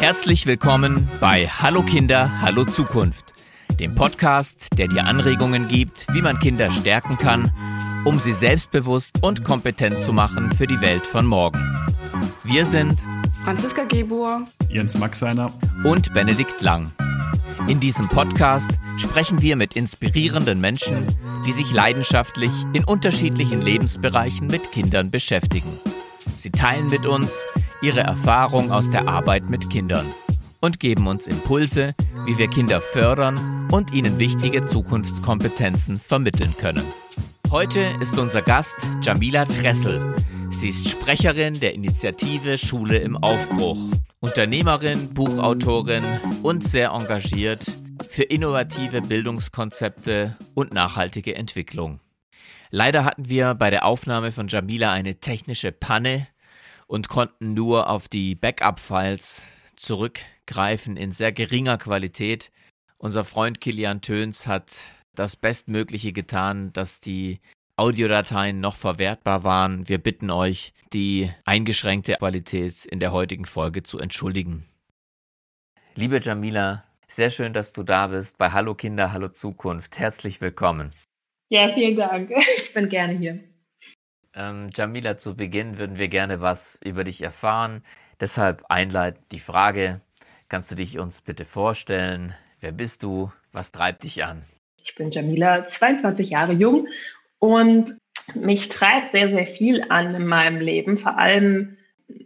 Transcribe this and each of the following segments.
Herzlich willkommen bei Hallo Kinder, Hallo Zukunft, dem Podcast, der dir Anregungen gibt, wie man Kinder stärken kann, um sie selbstbewusst und kompetent zu machen für die Welt von morgen. Wir sind Franziska Gebur, Jens Maxeiner und Benedikt Lang. In diesem Podcast sprechen wir mit inspirierenden Menschen, die sich leidenschaftlich in unterschiedlichen Lebensbereichen mit Kindern beschäftigen. Sie teilen mit uns ihre Erfahrung aus der Arbeit mit Kindern und geben uns Impulse, wie wir Kinder fördern und ihnen wichtige Zukunftskompetenzen vermitteln können. Heute ist unser Gast Jamila Tressel. Sie ist Sprecherin der Initiative Schule im Aufbruch, Unternehmerin, Buchautorin und sehr engagiert für innovative Bildungskonzepte und nachhaltige Entwicklung. Leider hatten wir bei der Aufnahme von Jamila eine technische Panne und konnten nur auf die Backup-Files zurückgreifen in sehr geringer Qualität. Unser Freund Kilian Töns hat das Bestmögliche getan, dass die Audiodateien noch verwertbar waren. Wir bitten euch, die eingeschränkte Qualität in der heutigen Folge zu entschuldigen. Liebe Jamila, sehr schön, dass du da bist bei Hallo Kinder, Hallo Zukunft. Herzlich willkommen. Ja, vielen Dank. Ich bin gerne hier. Ähm, Jamila, zu Beginn würden wir gerne was über dich erfahren. Deshalb einleitend die Frage, kannst du dich uns bitte vorstellen? Wer bist du? Was treibt dich an? Ich bin Jamila, 22 Jahre jung und mich treibt sehr, sehr viel an in meinem Leben, vor allem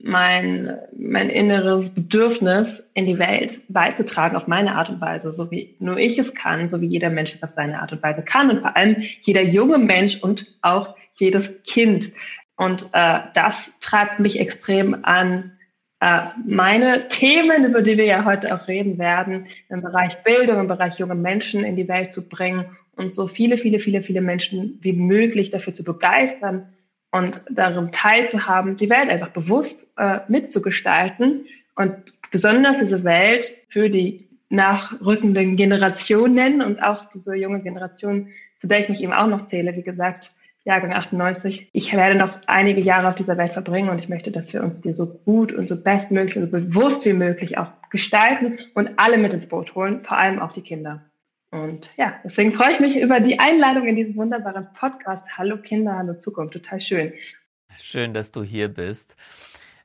mein, mein inneres Bedürfnis in die Welt beizutragen auf meine Art und Weise, so wie nur ich es kann, so wie jeder Mensch es auf seine Art und Weise kann und vor allem jeder junge Mensch und auch jedes Kind. Und äh, das treibt mich extrem an, äh, meine Themen, über die wir ja heute auch reden werden, im Bereich Bildung, im Bereich junge Menschen in die Welt zu bringen und so viele, viele, viele, viele Menschen wie möglich dafür zu begeistern und darum teilzuhaben, die Welt einfach bewusst äh, mitzugestalten und besonders diese Welt für die nachrückenden Generationen und auch diese junge Generation, zu der ich mich eben auch noch zähle, wie gesagt, Jahrgang 98. Ich werde noch einige Jahre auf dieser Welt verbringen und ich möchte, dass wir uns die so gut und so bestmöglich und so bewusst wie möglich auch gestalten und alle mit ins Boot holen, vor allem auch die Kinder. Und ja, deswegen freue ich mich über die Einladung in diesen wunderbaren Podcast. Hallo Kinder, hallo Zukunft, total schön. Schön, dass du hier bist.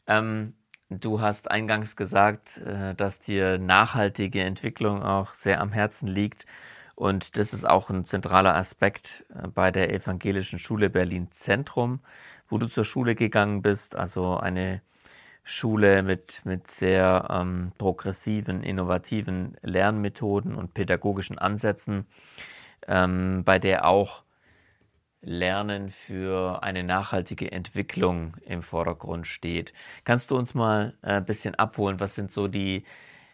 Ähm, du hast eingangs gesagt, äh, dass dir nachhaltige Entwicklung auch sehr am Herzen liegt. Und das ist auch ein zentraler Aspekt äh, bei der Evangelischen Schule Berlin Zentrum, wo du zur Schule gegangen bist. Also eine Schule mit, mit sehr ähm, progressiven, innovativen Lernmethoden und pädagogischen Ansätzen, ähm, bei der auch Lernen für eine nachhaltige Entwicklung im Vordergrund steht. Kannst du uns mal äh, ein bisschen abholen? Was sind so die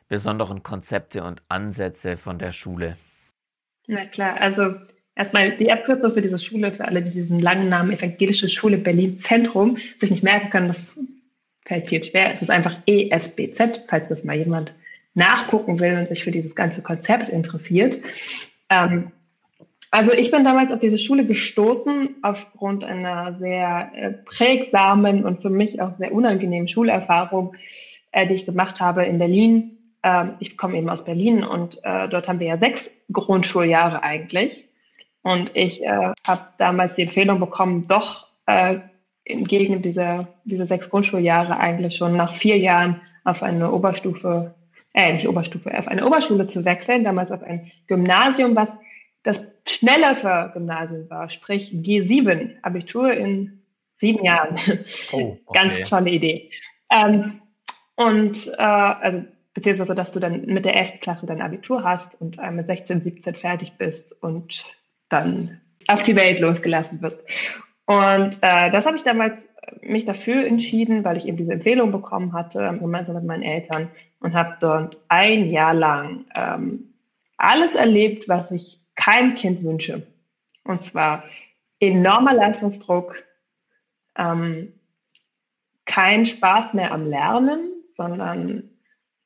besonderen Konzepte und Ansätze von der Schule? Na klar, also erstmal die Abkürzung für diese Schule, für alle, die diesen langen Namen Evangelische Schule Berlin Zentrum sich nicht merken können, das fällt viel schwer. Es ist einfach ESBZ, falls das mal jemand nachgucken will und sich für dieses ganze Konzept interessiert. Ähm, also ich bin damals auf diese Schule gestoßen aufgrund einer sehr äh, prägsamen und für mich auch sehr unangenehmen Schulerfahrung, äh, die ich gemacht habe in Berlin ich komme eben aus Berlin und äh, dort haben wir ja sechs Grundschuljahre eigentlich. Und ich äh, habe damals die Empfehlung bekommen, doch äh, entgegen dieser, dieser sechs Grundschuljahre eigentlich schon nach vier Jahren auf eine Oberstufe, äh, nicht Oberstufe, auf eine Oberschule zu wechseln, damals auf ein Gymnasium, was das schnellere Gymnasium war, sprich G7, Abitur in sieben Jahren. Oh, okay. Ganz tolle Idee. Ähm, und äh, also beziehungsweise dass du dann mit der 11. Klasse dein Abitur hast und mit 16, 17 fertig bist und dann auf die Welt losgelassen wirst. Und äh, das habe ich damals äh, mich dafür entschieden, weil ich eben diese Empfehlung bekommen hatte, gemeinsam mit meinen Eltern und habe dort ein Jahr lang ähm, alles erlebt, was ich keinem Kind wünsche. Und zwar enormer Leistungsdruck, ähm, kein Spaß mehr am Lernen, sondern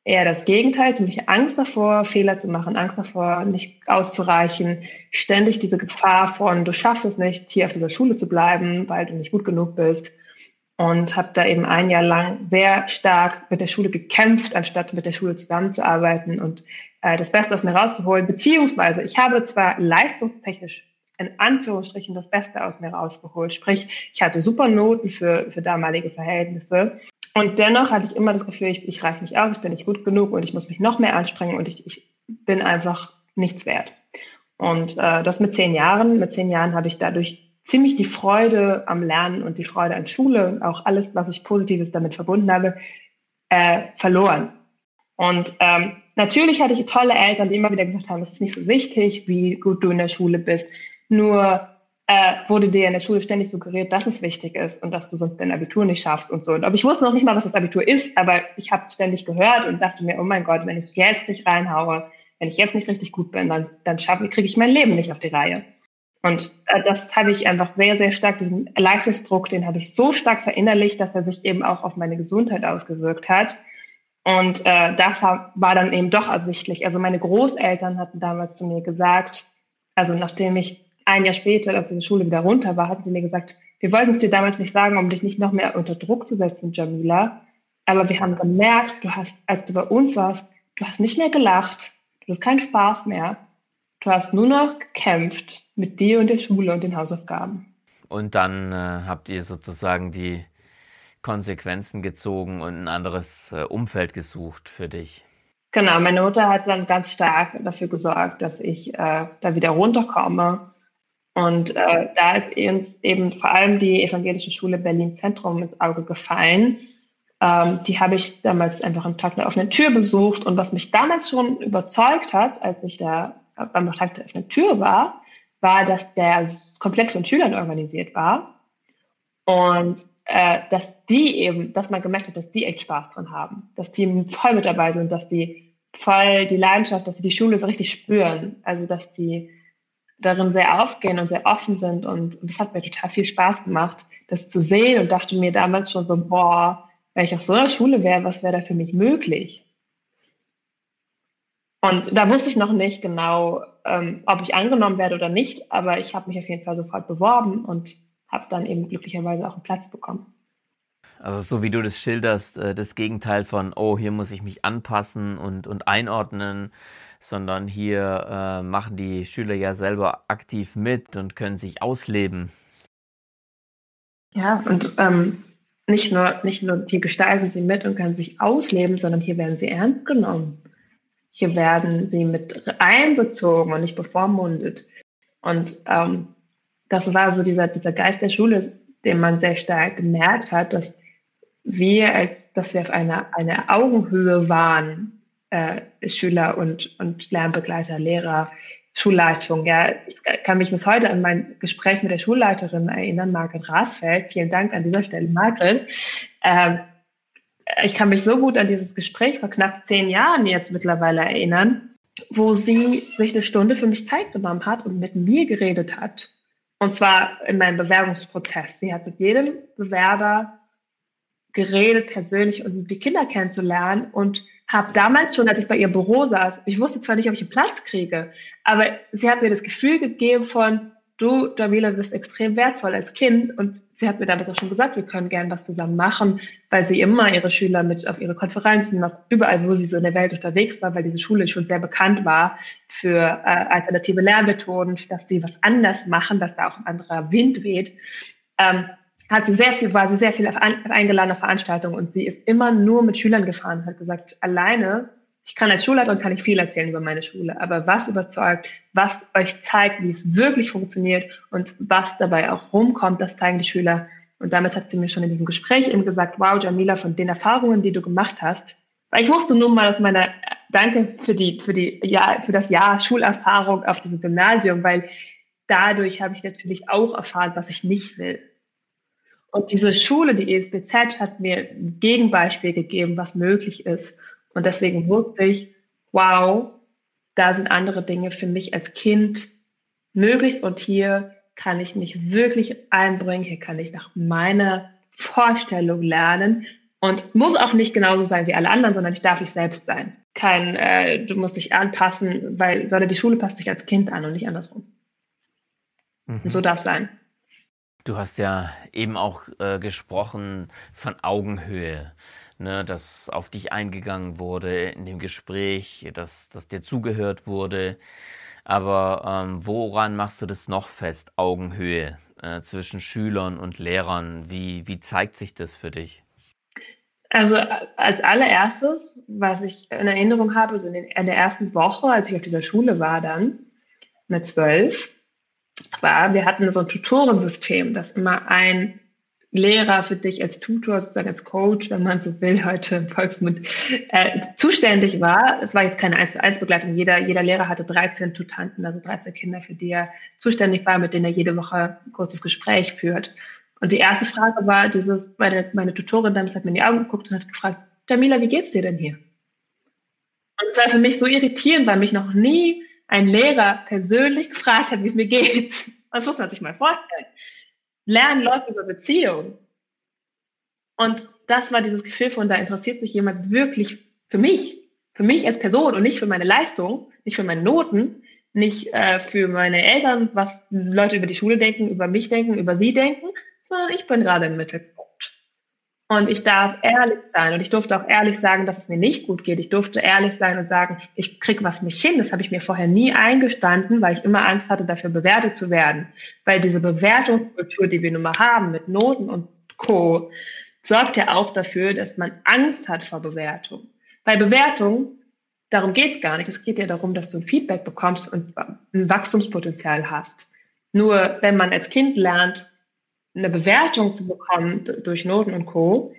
eher das Gegenteil, ziemlich Angst davor, Fehler zu machen, Angst davor, nicht auszureichen, ständig diese Gefahr von, du schaffst es nicht, hier auf dieser Schule zu bleiben, weil du nicht gut genug bist. und habe da eben ein Jahr lang sehr stark mit der Schule gekämpft, anstatt mit der Schule zusammenzuarbeiten und äh, das Beste aus mir rauszuholen. Beziehungsweise ich habe zwar leistungstechnisch in Anführungsstrichen das Beste aus mir rausgeholt, sprich ich hatte super Noten für, für damalige Verhältnisse und dennoch hatte ich immer das Gefühl, ich, ich reiche nicht aus, ich bin nicht gut genug und ich muss mich noch mehr anstrengen und ich, ich bin einfach nichts wert. Und äh, das mit zehn Jahren. Mit zehn Jahren habe ich dadurch ziemlich die Freude am Lernen und die Freude an Schule auch alles, was ich Positives damit verbunden habe, äh, verloren. Und ähm, natürlich hatte ich tolle Eltern, die immer wieder gesagt haben, es ist nicht so wichtig, wie gut du in der Schule bist. Nur äh, wurde dir in der Schule ständig suggeriert, dass es wichtig ist und dass du sonst dein Abitur nicht schaffst und so. Und ich wusste noch nicht mal, was das Abitur ist, aber ich habe es ständig gehört und dachte mir, oh mein Gott, wenn ich jetzt nicht reinhaue, wenn ich jetzt nicht richtig gut bin, dann, dann kriege ich mein Leben nicht auf die Reihe. Und äh, das habe ich einfach sehr, sehr stark, diesen Leistungsdruck, den habe ich so stark verinnerlicht, dass er sich eben auch auf meine Gesundheit ausgewirkt hat. Und äh, das war dann eben doch ersichtlich. Also meine Großeltern hatten damals zu mir gesagt, also nachdem ich ein Jahr später, als diese Schule wieder runter war, hatten sie mir gesagt, wir wollten es dir damals nicht sagen, um dich nicht noch mehr unter Druck zu setzen, Jamila. Aber wir haben gemerkt, du hast, als du bei uns warst, du hast nicht mehr gelacht, du hast keinen Spaß mehr. Du hast nur noch gekämpft mit dir und der Schule und den Hausaufgaben. Und dann äh, habt ihr sozusagen die Konsequenzen gezogen und ein anderes äh, Umfeld gesucht für dich. Genau, meine Mutter hat dann ganz stark dafür gesorgt, dass ich äh, da wieder runterkomme. Und äh, da ist uns eben vor allem die evangelische Schule Berlin Zentrum ins Auge gefallen. Ähm, die habe ich damals einfach am Tag der offenen Tür besucht. Und was mich damals schon überzeugt hat, als ich da beim Tag der offenen Tür war, war, dass der komplett von Schülern organisiert war und äh, dass die eben, dass man gemerkt hat, dass die echt Spaß dran haben, dass die voll mit dabei sind, dass die voll die Leidenschaft, dass sie die Schule so richtig spüren, also dass die darin sehr aufgehen und sehr offen sind und, und das hat mir total viel Spaß gemacht, das zu sehen und dachte mir damals schon so, boah, wenn ich auf so einer Schule wäre, was wäre da für mich möglich? Und da wusste ich noch nicht genau, ähm, ob ich angenommen werde oder nicht, aber ich habe mich auf jeden Fall sofort beworben und habe dann eben glücklicherweise auch einen Platz bekommen. Also so wie du das schilderst, äh, das Gegenteil von, oh, hier muss ich mich anpassen und, und einordnen, sondern hier äh, machen die Schüler ja selber aktiv mit und können sich ausleben. Ja, und ähm, nicht, nur, nicht nur hier gestalten sie mit und können sich ausleben, sondern hier werden sie ernst genommen. Hier werden sie mit einbezogen und nicht bevormundet. Und ähm, das war so dieser, dieser Geist der Schule, den man sehr stark gemerkt hat, dass wir, als dass wir auf einer eine Augenhöhe waren, äh, Schüler und, und Lernbegleiter, Lehrer, Schulleitung. Ja, ich kann mich bis heute an mein Gespräch mit der Schulleiterin erinnern, Margret Rasfeld. Vielen Dank an dieser Stelle, Margret. Ähm, ich kann mich so gut an dieses Gespräch vor knapp zehn Jahren jetzt mittlerweile erinnern, wo sie sich eine Stunde für mich Zeit genommen hat und mit mir geredet hat. Und zwar in meinem Bewerbungsprozess. Sie hat mit jedem Bewerber geredet, persönlich, um die Kinder kennenzulernen und habe damals schon, als ich bei ihr Büro saß, ich wusste zwar nicht, ob ich einen Platz kriege, aber sie hat mir das Gefühl gegeben von, du, Jamila, bist extrem wertvoll als Kind und sie hat mir damals auch schon gesagt, wir können gern was zusammen machen, weil sie immer ihre Schüler mit auf ihre Konferenzen, auf überall, wo sie so in der Welt unterwegs war, weil diese Schule schon sehr bekannt war für äh, alternative Lernmethoden, dass sie was anders machen, dass da auch ein anderer Wind weht. Ähm, hat sie sehr viel, war sie sehr viel auf, auf eingeladener Veranstaltung und sie ist immer nur mit Schülern gefahren, hat gesagt, alleine ich kann als Schulleiterin kann ich viel erzählen über meine Schule, aber was überzeugt, was euch zeigt, wie es wirklich funktioniert und was dabei auch rumkommt, das zeigen die Schüler. Und damit hat sie mir schon in diesem Gespräch eben gesagt, wow, Jamila, von den Erfahrungen, die du gemacht hast, weil ich wusste nun mal aus meiner, danke für die, für die, ja, für das Jahr Schulerfahrung auf diesem Gymnasium, weil dadurch habe ich natürlich auch erfahren, was ich nicht will. Und diese Schule, die ESBZ, hat mir ein Gegenbeispiel gegeben, was möglich ist. Und deswegen wusste ich, wow, da sind andere Dinge für mich als Kind möglich und hier kann ich mich wirklich einbringen, hier kann ich nach meiner Vorstellung lernen und muss auch nicht genauso sein wie alle anderen, sondern ich darf ich selbst sein. Kein, äh, du musst dich anpassen, weil sondern die Schule passt sich als Kind an und nicht andersrum. Mhm. Und so darf es sein. Du hast ja eben auch äh, gesprochen von Augenhöhe, ne, dass auf dich eingegangen wurde in dem Gespräch, dass, dass dir zugehört wurde. Aber ähm, woran machst du das noch fest, Augenhöhe äh, zwischen Schülern und Lehrern? Wie, wie zeigt sich das für dich? Also als allererstes, was ich in Erinnerung habe, so in, den, in der ersten Woche, als ich auf dieser Schule war dann, mit zwölf, war, wir hatten so ein Tutorensystem, dass immer ein Lehrer für dich als Tutor, sozusagen als Coach, wenn man so will, heute im Volksmund, äh, zuständig war. Es war jetzt keine 1 zu 1 Begleitung. Jeder, jeder Lehrer hatte 13 Tutanten, also 13 Kinder, für die er zuständig war, mit denen er jede Woche ein kurzes Gespräch führt. Und die erste Frage war dieses, meine, meine Tutorin dann hat mir in die Augen geguckt und hat gefragt, Jamila, wie geht's dir denn hier? Und es war für mich so irritierend, weil mich noch nie ein Lehrer persönlich gefragt hat, wie es mir geht. Das muss man sich mal vorstellen. Lernen läuft über Beziehung. Und das war dieses Gefühl von, da interessiert sich jemand wirklich für mich, für mich als Person und nicht für meine Leistung, nicht für meine Noten, nicht äh, für meine Eltern, was Leute über die Schule denken, über mich denken, über sie denken, sondern ich bin gerade im Mittelpunkt. Und ich darf ehrlich sein. Und ich durfte auch ehrlich sagen, dass es mir nicht gut geht. Ich durfte ehrlich sein und sagen, ich krieg was nicht hin. Das habe ich mir vorher nie eingestanden, weil ich immer Angst hatte, dafür bewertet zu werden. Weil diese Bewertungskultur, die wir nun mal haben mit Noten und Co., sorgt ja auch dafür, dass man Angst hat vor Bewertung. Bei Bewertung, darum geht's gar nicht. Es geht ja darum, dass du ein Feedback bekommst und ein Wachstumspotenzial hast. Nur wenn man als Kind lernt, eine Bewertung zu bekommen durch Noten und Co.,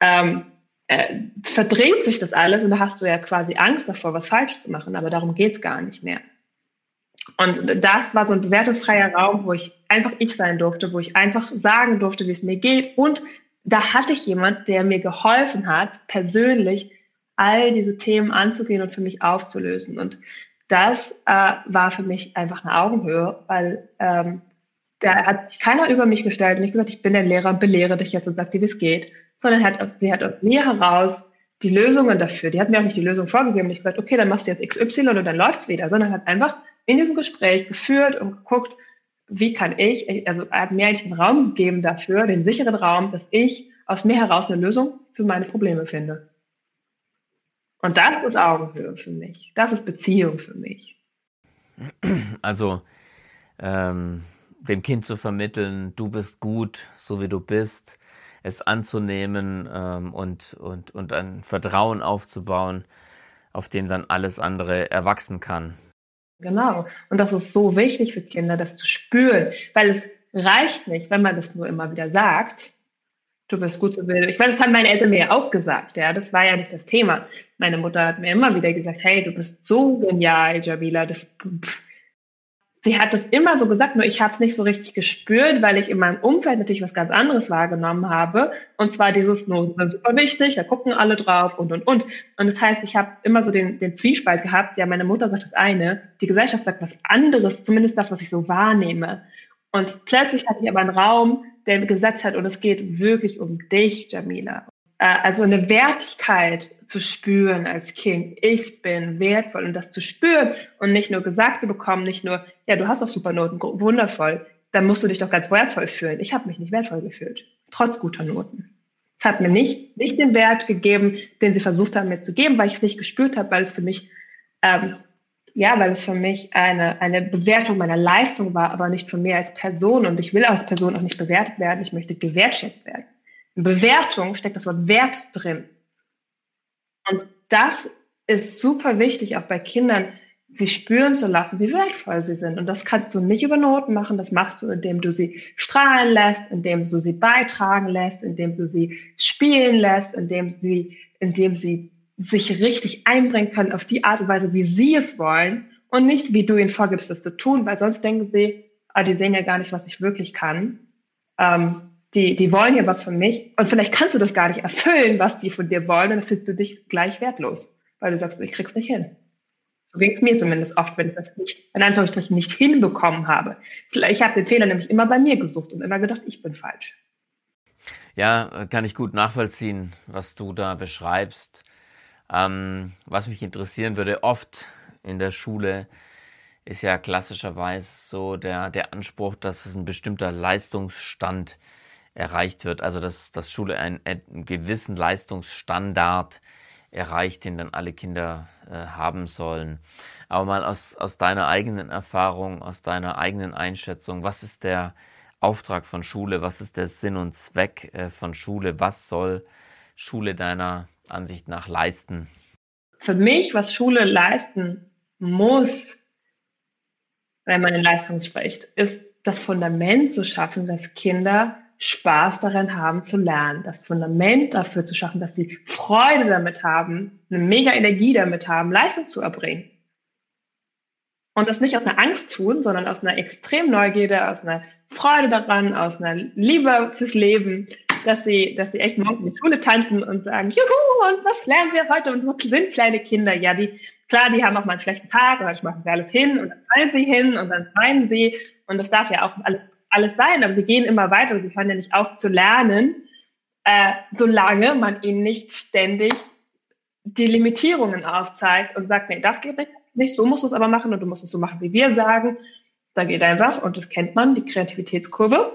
ähm, äh, verdreht sich das alles und da hast du ja quasi Angst davor, was falsch zu machen, aber darum geht's gar nicht mehr. Und das war so ein bewertungsfreier Raum, wo ich einfach ich sein durfte, wo ich einfach sagen durfte, wie es mir geht. Und da hatte ich jemand, der mir geholfen hat, persönlich all diese Themen anzugehen und für mich aufzulösen. Und das äh, war für mich einfach eine Augenhöhe, weil ähm, da hat sich keiner über mich gestellt und nicht gesagt, ich bin der Lehrer, belehre dich jetzt und sag dir, wie es geht, sondern hat, sie hat aus mir heraus die Lösungen dafür, die hat mir auch nicht die Lösung vorgegeben, nicht gesagt, okay, dann machst du jetzt XY und dann läuft's wieder, sondern hat einfach in diesem Gespräch geführt und geguckt, wie kann ich, also hat mir eigentlich den Raum gegeben dafür, den sicheren Raum, dass ich aus mir heraus eine Lösung für meine Probleme finde. Und das ist Augenhöhe für mich. Das ist Beziehung für mich. Also ähm, dem Kind zu vermitteln, du bist gut, so wie du bist, es anzunehmen ähm, und, und, und ein Vertrauen aufzubauen, auf dem dann alles andere erwachsen kann. Genau. Und das ist so wichtig für Kinder, das zu spüren, weil es reicht nicht, wenn man das nur immer wieder sagt. Du bist gut, so du. Ich weiß, das haben meine Eltern mir ja auch gesagt, ja. Das war ja nicht das Thema. Meine Mutter hat mir immer wieder gesagt, hey, du bist so genial, Jamila, das, pff, sie hat das immer so gesagt, nur ich habe es nicht so richtig gespürt, weil ich in meinem Umfeld natürlich was ganz anderes wahrgenommen habe. Und zwar dieses Noten super wichtig, da gucken alle drauf und und und. Und das heißt, ich habe immer so den, den Zwiespalt gehabt, ja, meine Mutter sagt das eine, die Gesellschaft sagt was anderes, zumindest das, was ich so wahrnehme. Und plötzlich hatte ich aber einen Raum, der gesagt hat, und es geht wirklich um dich, Jamila. Äh, also eine Wertigkeit zu spüren als Kind. Ich bin wertvoll und das zu spüren und nicht nur gesagt zu bekommen, nicht nur, ja, du hast doch super Noten, wundervoll, dann musst du dich doch ganz wertvoll fühlen. Ich habe mich nicht wertvoll gefühlt, trotz guter Noten. Es hat mir nicht, nicht den Wert gegeben, den sie versucht haben mir zu geben, weil ich es nicht gespürt habe, weil es für mich, ähm, ja, weil es für mich eine, eine Bewertung meiner Leistung war, aber nicht von mir als Person. Und ich will als Person auch nicht bewertet werden, ich möchte gewertschätzt werden. Bewertung steckt das Wort Wert drin. Und das ist super wichtig, auch bei Kindern, sie spüren zu lassen, wie wertvoll sie sind. Und das kannst du nicht über Noten machen. Das machst du, indem du sie strahlen lässt, indem du sie beitragen lässt, indem du sie spielen lässt, indem sie, indem sie sich richtig einbringen können auf die Art und Weise, wie sie es wollen und nicht, wie du ihnen vorgibst, das zu tun, weil sonst denken sie, ah, die sehen ja gar nicht, was ich wirklich kann. Ähm, die, die wollen ja was von mich und vielleicht kannst du das gar nicht erfüllen, was die von dir wollen, dann fühlst du dich gleich wertlos, weil du sagst, ich krieg's nicht hin. So ging es mir zumindest oft, wenn ich das nicht, in Anführungsstrichen, nicht hinbekommen habe. Ich habe den Fehler nämlich immer bei mir gesucht und immer gedacht, ich bin falsch. Ja, kann ich gut nachvollziehen, was du da beschreibst. Ähm, was mich interessieren würde, oft in der Schule ist ja klassischerweise so der, der Anspruch, dass es ein bestimmter Leistungsstand erreicht wird. Also dass, dass Schule einen, einen gewissen Leistungsstandard erreicht, den dann alle Kinder äh, haben sollen. Aber mal aus, aus deiner eigenen Erfahrung, aus deiner eigenen Einschätzung, was ist der Auftrag von Schule? Was ist der Sinn und Zweck äh, von Schule? Was soll Schule deiner Ansicht nach leisten? Für mich, was Schule leisten muss, wenn man in Leistung spricht, ist das Fundament zu schaffen, dass Kinder Spaß daran haben zu lernen, das Fundament dafür zu schaffen, dass sie Freude damit haben, eine mega Energie damit haben, Leistung zu erbringen. Und das nicht aus einer Angst tun, sondern aus einer extremen Neugierde, aus einer Freude daran, aus einer Liebe fürs Leben, dass sie, dass sie echt morgen in die Schule tanzen und sagen, juhu, und was lernen wir heute? Und so sind kleine Kinder, ja, die, klar, die haben auch mal einen schlechten Tag und dann machen sie alles hin und dann fallen sie hin und dann weinen sie und das darf ja auch alles, alles sein, aber sie gehen immer weiter, sie hören ja nicht auf zu lernen, äh, solange man ihnen nicht ständig die Limitierungen aufzeigt und sagt, nee, das geht nicht, so musst du es aber machen und du musst es so machen, wie wir sagen. Da geht einfach, und das kennt man, die Kreativitätskurve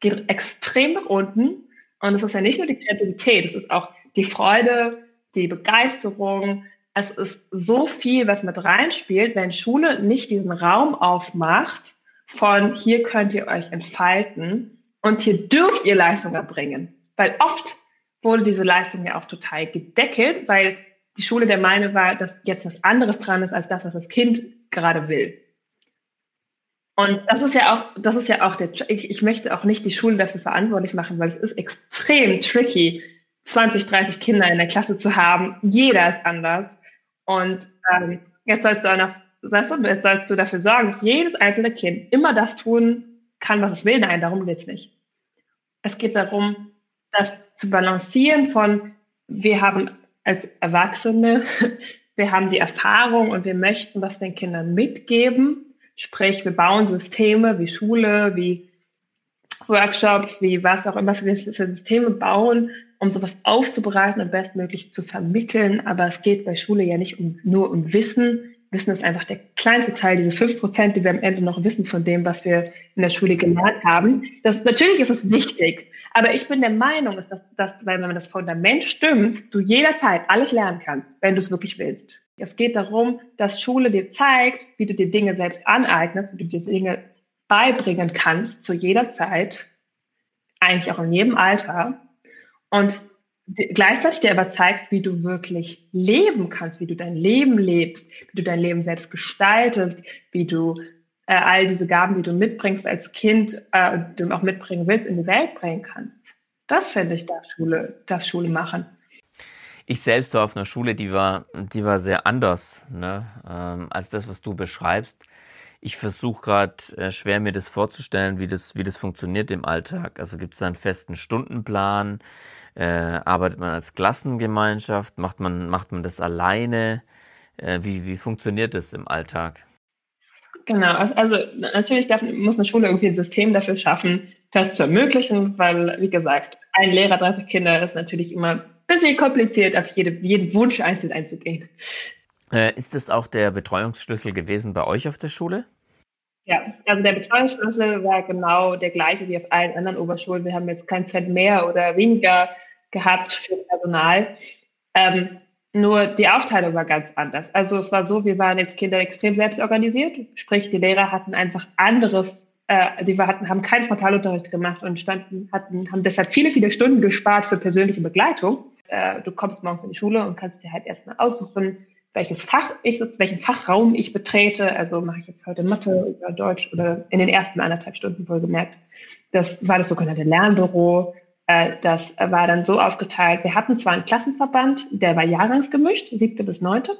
geht extrem nach unten. Und es ist ja nicht nur die Kreativität, es ist auch die Freude, die Begeisterung. Es ist so viel, was mit reinspielt, wenn Schule nicht diesen Raum aufmacht von hier könnt ihr euch entfalten und hier dürft ihr Leistung erbringen. Weil oft wurde diese Leistung ja auch total gedeckelt, weil die Schule der Meinung war, dass jetzt was anderes dran ist als das, was das Kind gerade will. Und das ist ja auch, das ist ja auch der, ich, ich möchte auch nicht die Schule dafür verantwortlich machen, weil es ist extrem tricky, 20, 30 Kinder in der Klasse zu haben. Jeder ist anders. Und ähm, jetzt sollst du auch noch, weißt du, sollst du dafür sorgen, dass jedes einzelne Kind immer das tun kann, was es will. Nein, darum geht's nicht. Es geht darum, das zu balancieren von, wir haben als Erwachsene, wir haben die Erfahrung und wir möchten das den Kindern mitgeben Sprich, wir bauen Systeme wie Schule, wie Workshops, wie was auch immer für, für Systeme bauen, um sowas aufzubereiten und bestmöglich zu vermitteln. Aber es geht bei Schule ja nicht um, nur um Wissen. Wissen ist einfach der kleinste Teil, diese fünf Prozent, die wir am Ende noch wissen von dem, was wir in der Schule gelernt haben. Das, natürlich ist es wichtig, aber ich bin der Meinung, dass, dass, weil wenn das Fundament stimmt, du jederzeit alles lernen kannst, wenn du es wirklich willst. Es geht darum, dass Schule dir zeigt, wie du dir Dinge selbst aneignest, wie du dir Dinge beibringen kannst zu jeder Zeit, eigentlich auch in jedem Alter. Und gleichzeitig dir aber zeigt, wie du wirklich leben kannst, wie du dein Leben lebst, wie du dein Leben selbst gestaltest, wie du äh, all diese Gaben, die du mitbringst als Kind, äh, du auch mitbringen willst, in die Welt bringen kannst. Das finde ich, darf Schule, darf Schule machen ich selbst war auf einer Schule, die war, die war sehr anders ne, ähm, als das, was du beschreibst. Ich versuche gerade äh, schwer mir das vorzustellen, wie das, wie das funktioniert im Alltag. Also gibt es einen festen Stundenplan? Äh, arbeitet man als Klassengemeinschaft? Macht man, macht man das alleine? Äh, wie, wie funktioniert das im Alltag? Genau, also natürlich darf, muss eine Schule irgendwie ein System dafür schaffen, das zu ermöglichen, weil, wie gesagt, ein Lehrer, 30 Kinder ist natürlich immer bisschen kompliziert, auf jede, jeden Wunsch einzeln einzugehen. Äh, ist das auch der Betreuungsschlüssel gewesen bei euch auf der Schule? Ja, also der Betreuungsschlüssel war genau der gleiche wie auf allen anderen Oberschulen. Wir haben jetzt kein Cent mehr oder weniger gehabt für Personal. Ähm, nur die Aufteilung war ganz anders. Also es war so, wir waren jetzt Kinder extrem selbstorganisiert, sprich die Lehrer hatten einfach anderes, äh, die hatten, haben keinen Frontalunterricht gemacht und standen, hatten, haben deshalb viele, viele Stunden gespart für persönliche Begleitung äh, du kommst morgens in die Schule und kannst dir halt erstmal aussuchen, welches Fach ich, welchen Fachraum ich betrete. Also mache ich jetzt heute Mathe oder Deutsch oder in den ersten anderthalb Stunden wohlgemerkt. Das war das sogenannte Lernbüro. Äh, das war dann so aufgeteilt. Wir hatten zwar einen Klassenverband, der war jahrgangsgemischt, siebte bis neunte.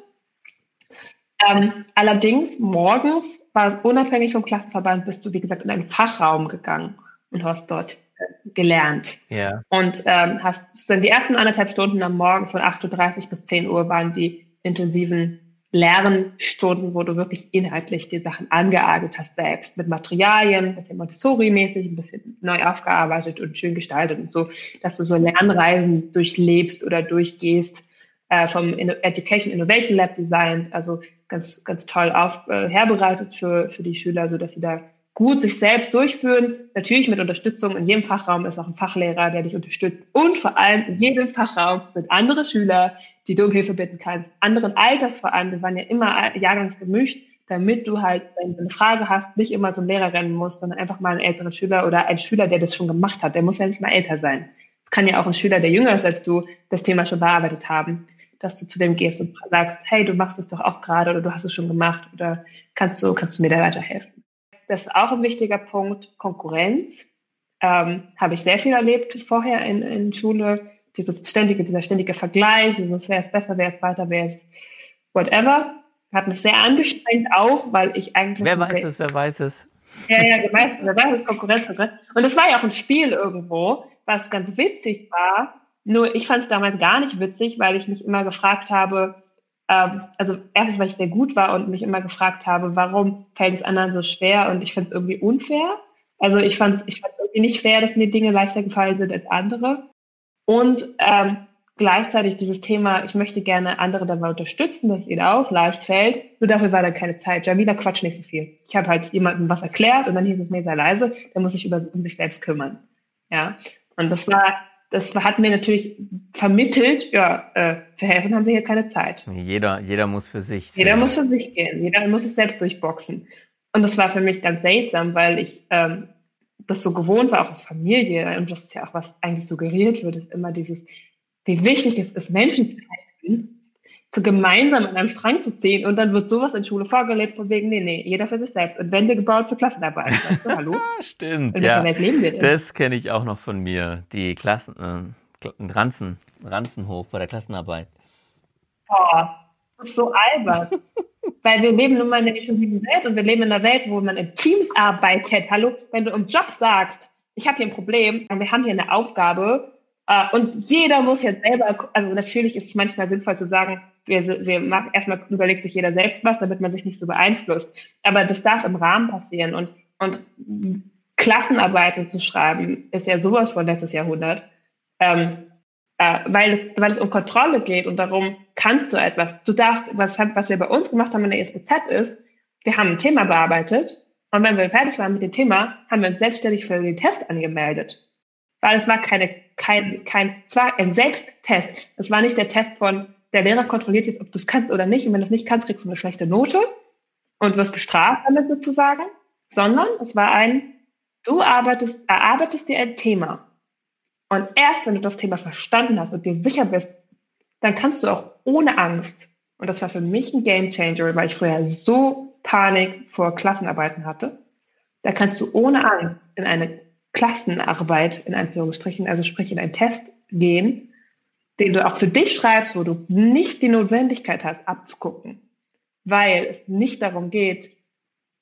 Ähm, allerdings morgens war es unabhängig vom Klassenverband, bist du, wie gesagt, in einen Fachraum gegangen und hast dort gelernt. Ja. Und ähm, hast dann die ersten anderthalb Stunden am Morgen von 8.30 Uhr bis 10 Uhr waren die intensiven Lernstunden, wo du wirklich inhaltlich die Sachen angearbeitet hast selbst, mit Materialien, ein bisschen Montessori-mäßig, ein bisschen neu aufgearbeitet und schön gestaltet und so, dass du so Lernreisen durchlebst oder durchgehst, äh, vom Education Innovation Lab designt, also ganz, ganz toll auf, äh, herbereitet für, für die Schüler, so dass sie da gut sich selbst durchführen. Natürlich mit Unterstützung. In jedem Fachraum ist auch ein Fachlehrer, der dich unterstützt. Und vor allem in jedem Fachraum sind andere Schüler, die du um Hilfe bitten kannst. Anderen Alters vor allem. Wir waren ja immer jahrgangsgemischt, damit du halt, wenn du eine Frage hast, nicht immer zum Lehrer rennen musst, sondern einfach mal einen älteren Schüler oder einen Schüler, der das schon gemacht hat. Der muss ja nicht mal älter sein. Es kann ja auch ein Schüler, der jünger ist als du, das Thema schon bearbeitet haben dass du zu dem gehst und sagst, hey, du machst es doch auch gerade oder du hast es schon gemacht oder kannst du, kannst du mir da weiterhelfen? Das ist auch ein wichtiger Punkt, Konkurrenz. Ähm, habe ich sehr viel erlebt vorher in, in Schule. Dieses ständige, dieser ständige Vergleich, dieses, wer ist besser, wer ist weiter, wer ist whatever. Hat mich sehr angestrengt auch, weil ich eigentlich. Wer weiß es, wer weiß es. Ja, ja, wer weiß, wer weiß es, Konkurrenz. Und es war ja auch ein Spiel irgendwo, was ganz witzig war, nur ich fand es damals gar nicht witzig, weil ich mich immer gefragt habe, ähm, also erstens, weil ich sehr gut war und mich immer gefragt habe, warum fällt es anderen so schwer und ich finde es irgendwie unfair. Also ich fand es ich fand's irgendwie nicht fair, dass mir Dinge leichter gefallen sind als andere. Und ähm, gleichzeitig dieses Thema, ich möchte gerne andere dabei unterstützen, dass es ihnen auch leicht fällt. Nur dafür war dann keine Zeit. Jamila quatscht nicht so viel. Ich habe halt jemandem was erklärt und dann hieß es mir sehr leise, der muss sich über, um sich selbst kümmern. Ja. Und das war das hat mir natürlich vermittelt, ja, äh, für helfen haben wir hier keine Zeit. Jeder, jeder muss für sich. Jeder muss für sich gehen. Jeder muss sich selbst durchboxen. Und das war für mich ganz seltsam, weil ich ähm, das so gewohnt war, auch als Familie. Und das ist ja auch, was eigentlich suggeriert wird, ist immer dieses, wie wichtig es ist, Menschen zu helfen zu gemeinsam an einem Strang zu ziehen und dann wird sowas in Schule vorgelebt von wegen, nee, nee, jeder für sich selbst und Wände gebaut für Klassenarbeit. Weißt du, hallo? Stimmt, in ja. Welt leben wir denn? Das kenne ich auch noch von mir, die Klassen, äh, Ranzen, Ranzen hoch bei der Klassenarbeit. Boah, das ist so albern. Weil wir leben nun mal in einer inklusiven Welt und wir leben in einer Welt, wo man in Teams arbeitet. Hallo, wenn du im Job sagst, ich habe hier ein Problem und wir haben hier eine Aufgabe, Uh, und jeder muss jetzt selber, also natürlich ist es manchmal sinnvoll zu sagen, wir, wir machen, erstmal überlegt sich jeder selbst was, damit man sich nicht so beeinflusst. Aber das darf im Rahmen passieren und, und Klassenarbeiten zu schreiben, ist ja sowas von letztes Jahrhundert, ähm, äh, weil, es, weil es um Kontrolle geht und darum, kannst du etwas. Du darfst, was, was wir bei uns gemacht haben in der SPZ ist, wir haben ein Thema bearbeitet und wenn wir fertig waren mit dem Thema, haben wir uns selbstständig für den Test angemeldet. Weil es war keine, kein, kein, es war ein Selbsttest. Es war nicht der Test von, der Lehrer kontrolliert jetzt, ob du es kannst oder nicht. Und wenn du es nicht kannst, kriegst du eine schlechte Note und wirst bestraft damit sozusagen. Sondern es war ein, du arbeitest, erarbeitest dir ein Thema. Und erst wenn du das Thema verstanden hast und dir sicher bist, dann kannst du auch ohne Angst, und das war für mich ein Game Changer, weil ich vorher so Panik vor Klassenarbeiten hatte, da kannst du ohne Angst in eine Klassenarbeit, in Anführungsstrichen, also sprich in einen Test gehen den du auch für dich schreibst, wo du nicht die Notwendigkeit hast, abzugucken, weil es nicht darum geht,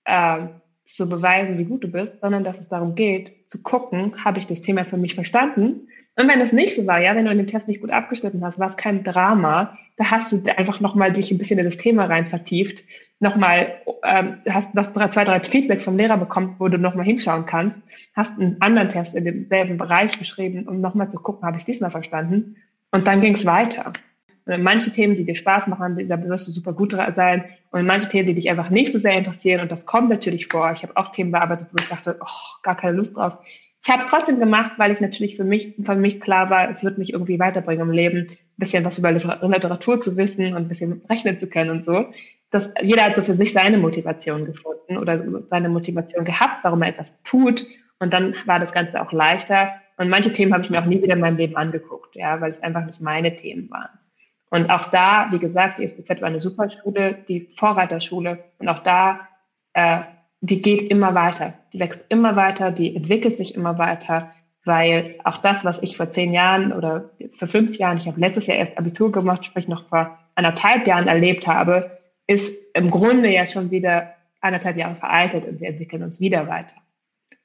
äh, zu beweisen, wie gut du bist, sondern dass es darum geht, zu gucken, habe ich das Thema für mich verstanden? Und wenn es nicht so war, ja, wenn du in dem Test nicht gut abgeschnitten hast, war es kein Drama. Da hast du einfach nochmal dich ein bisschen in das Thema rein vertieft, nochmal, ähm, hast noch zwei, drei Feedbacks vom Lehrer bekommen, wo du nochmal hinschauen kannst, hast einen anderen Test in demselben Bereich geschrieben, um nochmal zu gucken, habe ich diesmal verstanden? Und dann ging es weiter. Und manche Themen, die dir Spaß machen, da wirst du super gut sein. Und manche Themen, die dich einfach nicht so sehr interessieren, und das kommt natürlich vor. Ich habe auch Themen bearbeitet, wo ich dachte, oh, gar keine Lust drauf. Ich habe es trotzdem gemacht, weil ich natürlich für mich, für mich klar war, es wird mich irgendwie weiterbringen im Leben, ein bisschen was über Literatur zu wissen und ein bisschen rechnen zu können und so. Das, jeder hat so für sich seine Motivation gefunden oder seine Motivation gehabt, warum er etwas tut. Und dann war das Ganze auch leichter. Und manche Themen habe ich mir auch nie wieder in meinem Leben angeguckt, ja, weil es einfach nicht meine Themen waren. Und auch da, wie gesagt, die SBZ war eine super Schule, die Vorreiterschule. Und auch da, äh, die geht immer weiter. Die wächst immer weiter, die entwickelt sich immer weiter, weil auch das, was ich vor zehn Jahren oder jetzt vor fünf Jahren, ich habe letztes Jahr erst Abitur gemacht, sprich noch vor anderthalb Jahren erlebt habe, ist im Grunde ja schon wieder anderthalb Jahre veraltet und wir entwickeln uns wieder weiter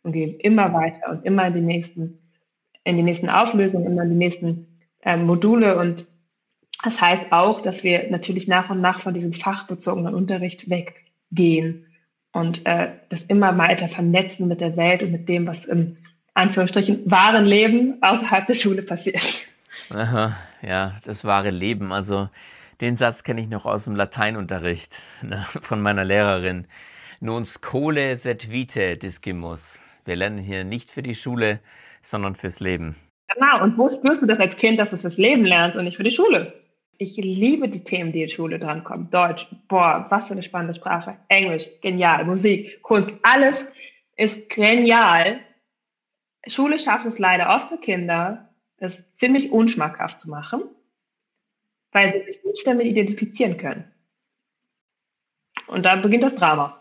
und gehen immer weiter und immer in die nächsten in die nächsten Auflösungen, immer in die nächsten äh, Module. Und das heißt auch, dass wir natürlich nach und nach von diesem fachbezogenen Unterricht weggehen und äh, das immer weiter vernetzen mit der Welt und mit dem, was im Anführungsstrichen wahren Leben außerhalb der Schule passiert. Aha, ja, das wahre Leben. Also den Satz kenne ich noch aus dem Lateinunterricht ne, von meiner Lehrerin. Non scole sed vitae discimus. Wir lernen hier nicht für die Schule, sondern fürs Leben. Genau, und wo spürst du das als Kind, dass du fürs Leben lernst und nicht für die Schule? Ich liebe die Themen, die in Schule drankommen. Deutsch, boah, was für eine spannende Sprache. Englisch, genial. Musik, Kunst, alles ist genial. Schule schafft es leider oft für Kinder, es ziemlich unschmackhaft zu machen, weil sie sich nicht damit identifizieren können. Und da beginnt das Drama.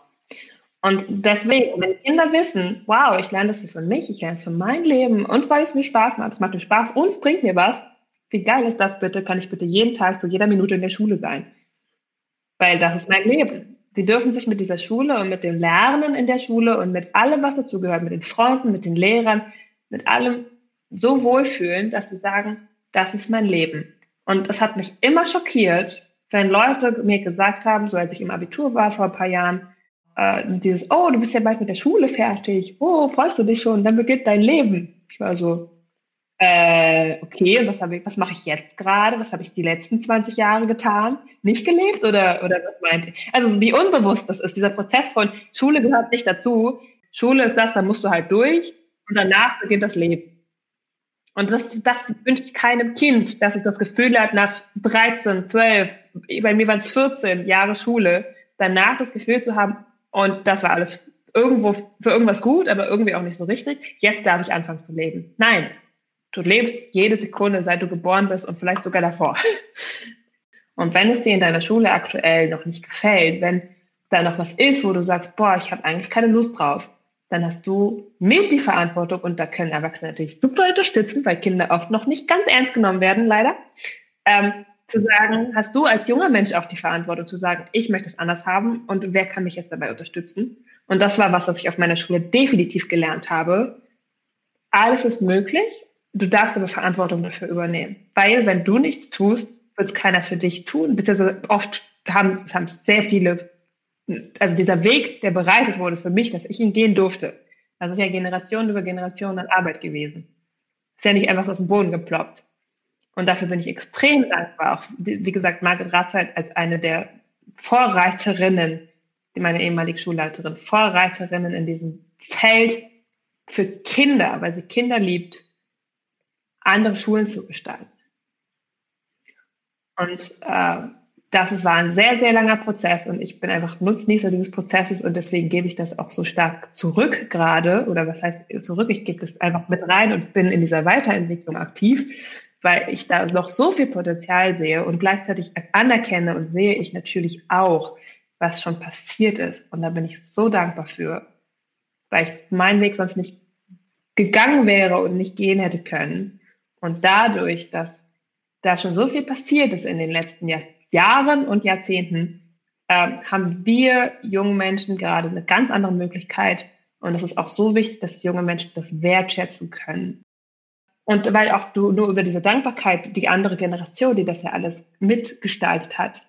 Und deswegen, wenn Kinder wissen, wow, ich lerne das hier für mich, ich lerne es für mein Leben und weil es mir Spaß macht, es macht mir Spaß und es bringt mir was, wie geil ist das bitte, kann ich bitte jeden Tag zu jeder Minute in der Schule sein. Weil das ist mein Leben. Sie dürfen sich mit dieser Schule und mit dem Lernen in der Schule und mit allem, was dazugehört, mit den Freunden, mit den Lehrern, mit allem so wohlfühlen, dass sie sagen, das ist mein Leben. Und es hat mich immer schockiert, wenn Leute mir gesagt haben, so als ich im Abitur war vor ein paar Jahren, äh, dieses, oh, du bist ja bald mit der Schule fertig, oh, freust du dich schon, dann beginnt dein Leben. Ich war so, äh, okay, und was, ich, was mache ich jetzt gerade? Was habe ich die letzten 20 Jahre getan? Nicht gelebt oder, oder was meint ihr? Also wie unbewusst das ist, dieser Prozess von Schule gehört nicht dazu. Schule ist das, da musst du halt durch und danach beginnt das Leben. Und das, das wünsche ich keinem Kind, dass es das Gefühl hat, nach 13, 12, bei mir waren es 14 Jahre Schule, danach das Gefühl zu haben, und das war alles irgendwo für irgendwas gut, aber irgendwie auch nicht so richtig. Jetzt darf ich anfangen zu leben. Nein, du lebst jede Sekunde, seit du geboren bist und vielleicht sogar davor. Und wenn es dir in deiner Schule aktuell noch nicht gefällt, wenn da noch was ist, wo du sagst, boah, ich habe eigentlich keine Lust drauf, dann hast du mit die Verantwortung und da können Erwachsene natürlich super unterstützen, weil Kinder oft noch nicht ganz ernst genommen werden, leider. Ähm, zu sagen, hast du als junger Mensch auch die Verantwortung zu sagen, ich möchte es anders haben und wer kann mich jetzt dabei unterstützen? Und das war was, was ich auf meiner Schule definitiv gelernt habe. Alles ist möglich, du darfst aber Verantwortung dafür übernehmen. Weil wenn du nichts tust, wird es keiner für dich tun. Beziehungsweise oft haben, es haben sehr viele, also dieser Weg, der bereitet wurde für mich, dass ich ihn gehen durfte, das ist ja Generation über Generation an Arbeit gewesen. Ist ja nicht einfach aus dem Boden geploppt. Und dafür bin ich extrem dankbar. Auch, wie gesagt, Margret Rathfeld als eine der Vorreiterinnen, meine ehemalige Schulleiterin, Vorreiterinnen in diesem Feld für Kinder, weil sie Kinder liebt, andere Schulen zu gestalten. Und äh, das war ein sehr, sehr langer Prozess und ich bin einfach Nutznießer dieses Prozesses und deswegen gebe ich das auch so stark zurück gerade oder was heißt zurück? Ich gebe das einfach mit rein und bin in dieser Weiterentwicklung aktiv, weil ich da noch so viel Potenzial sehe und gleichzeitig anerkenne und sehe ich natürlich auch, was schon passiert ist. Und da bin ich so dankbar für, weil ich meinen Weg sonst nicht gegangen wäre und nicht gehen hätte können. Und dadurch, dass da schon so viel passiert ist in den letzten Jahr Jahren und Jahrzehnten, äh, haben wir jungen Menschen gerade eine ganz andere Möglichkeit. Und es ist auch so wichtig, dass junge Menschen das wertschätzen können. Und weil auch du nur über diese Dankbarkeit die andere Generation, die das ja alles mitgestaltet hat,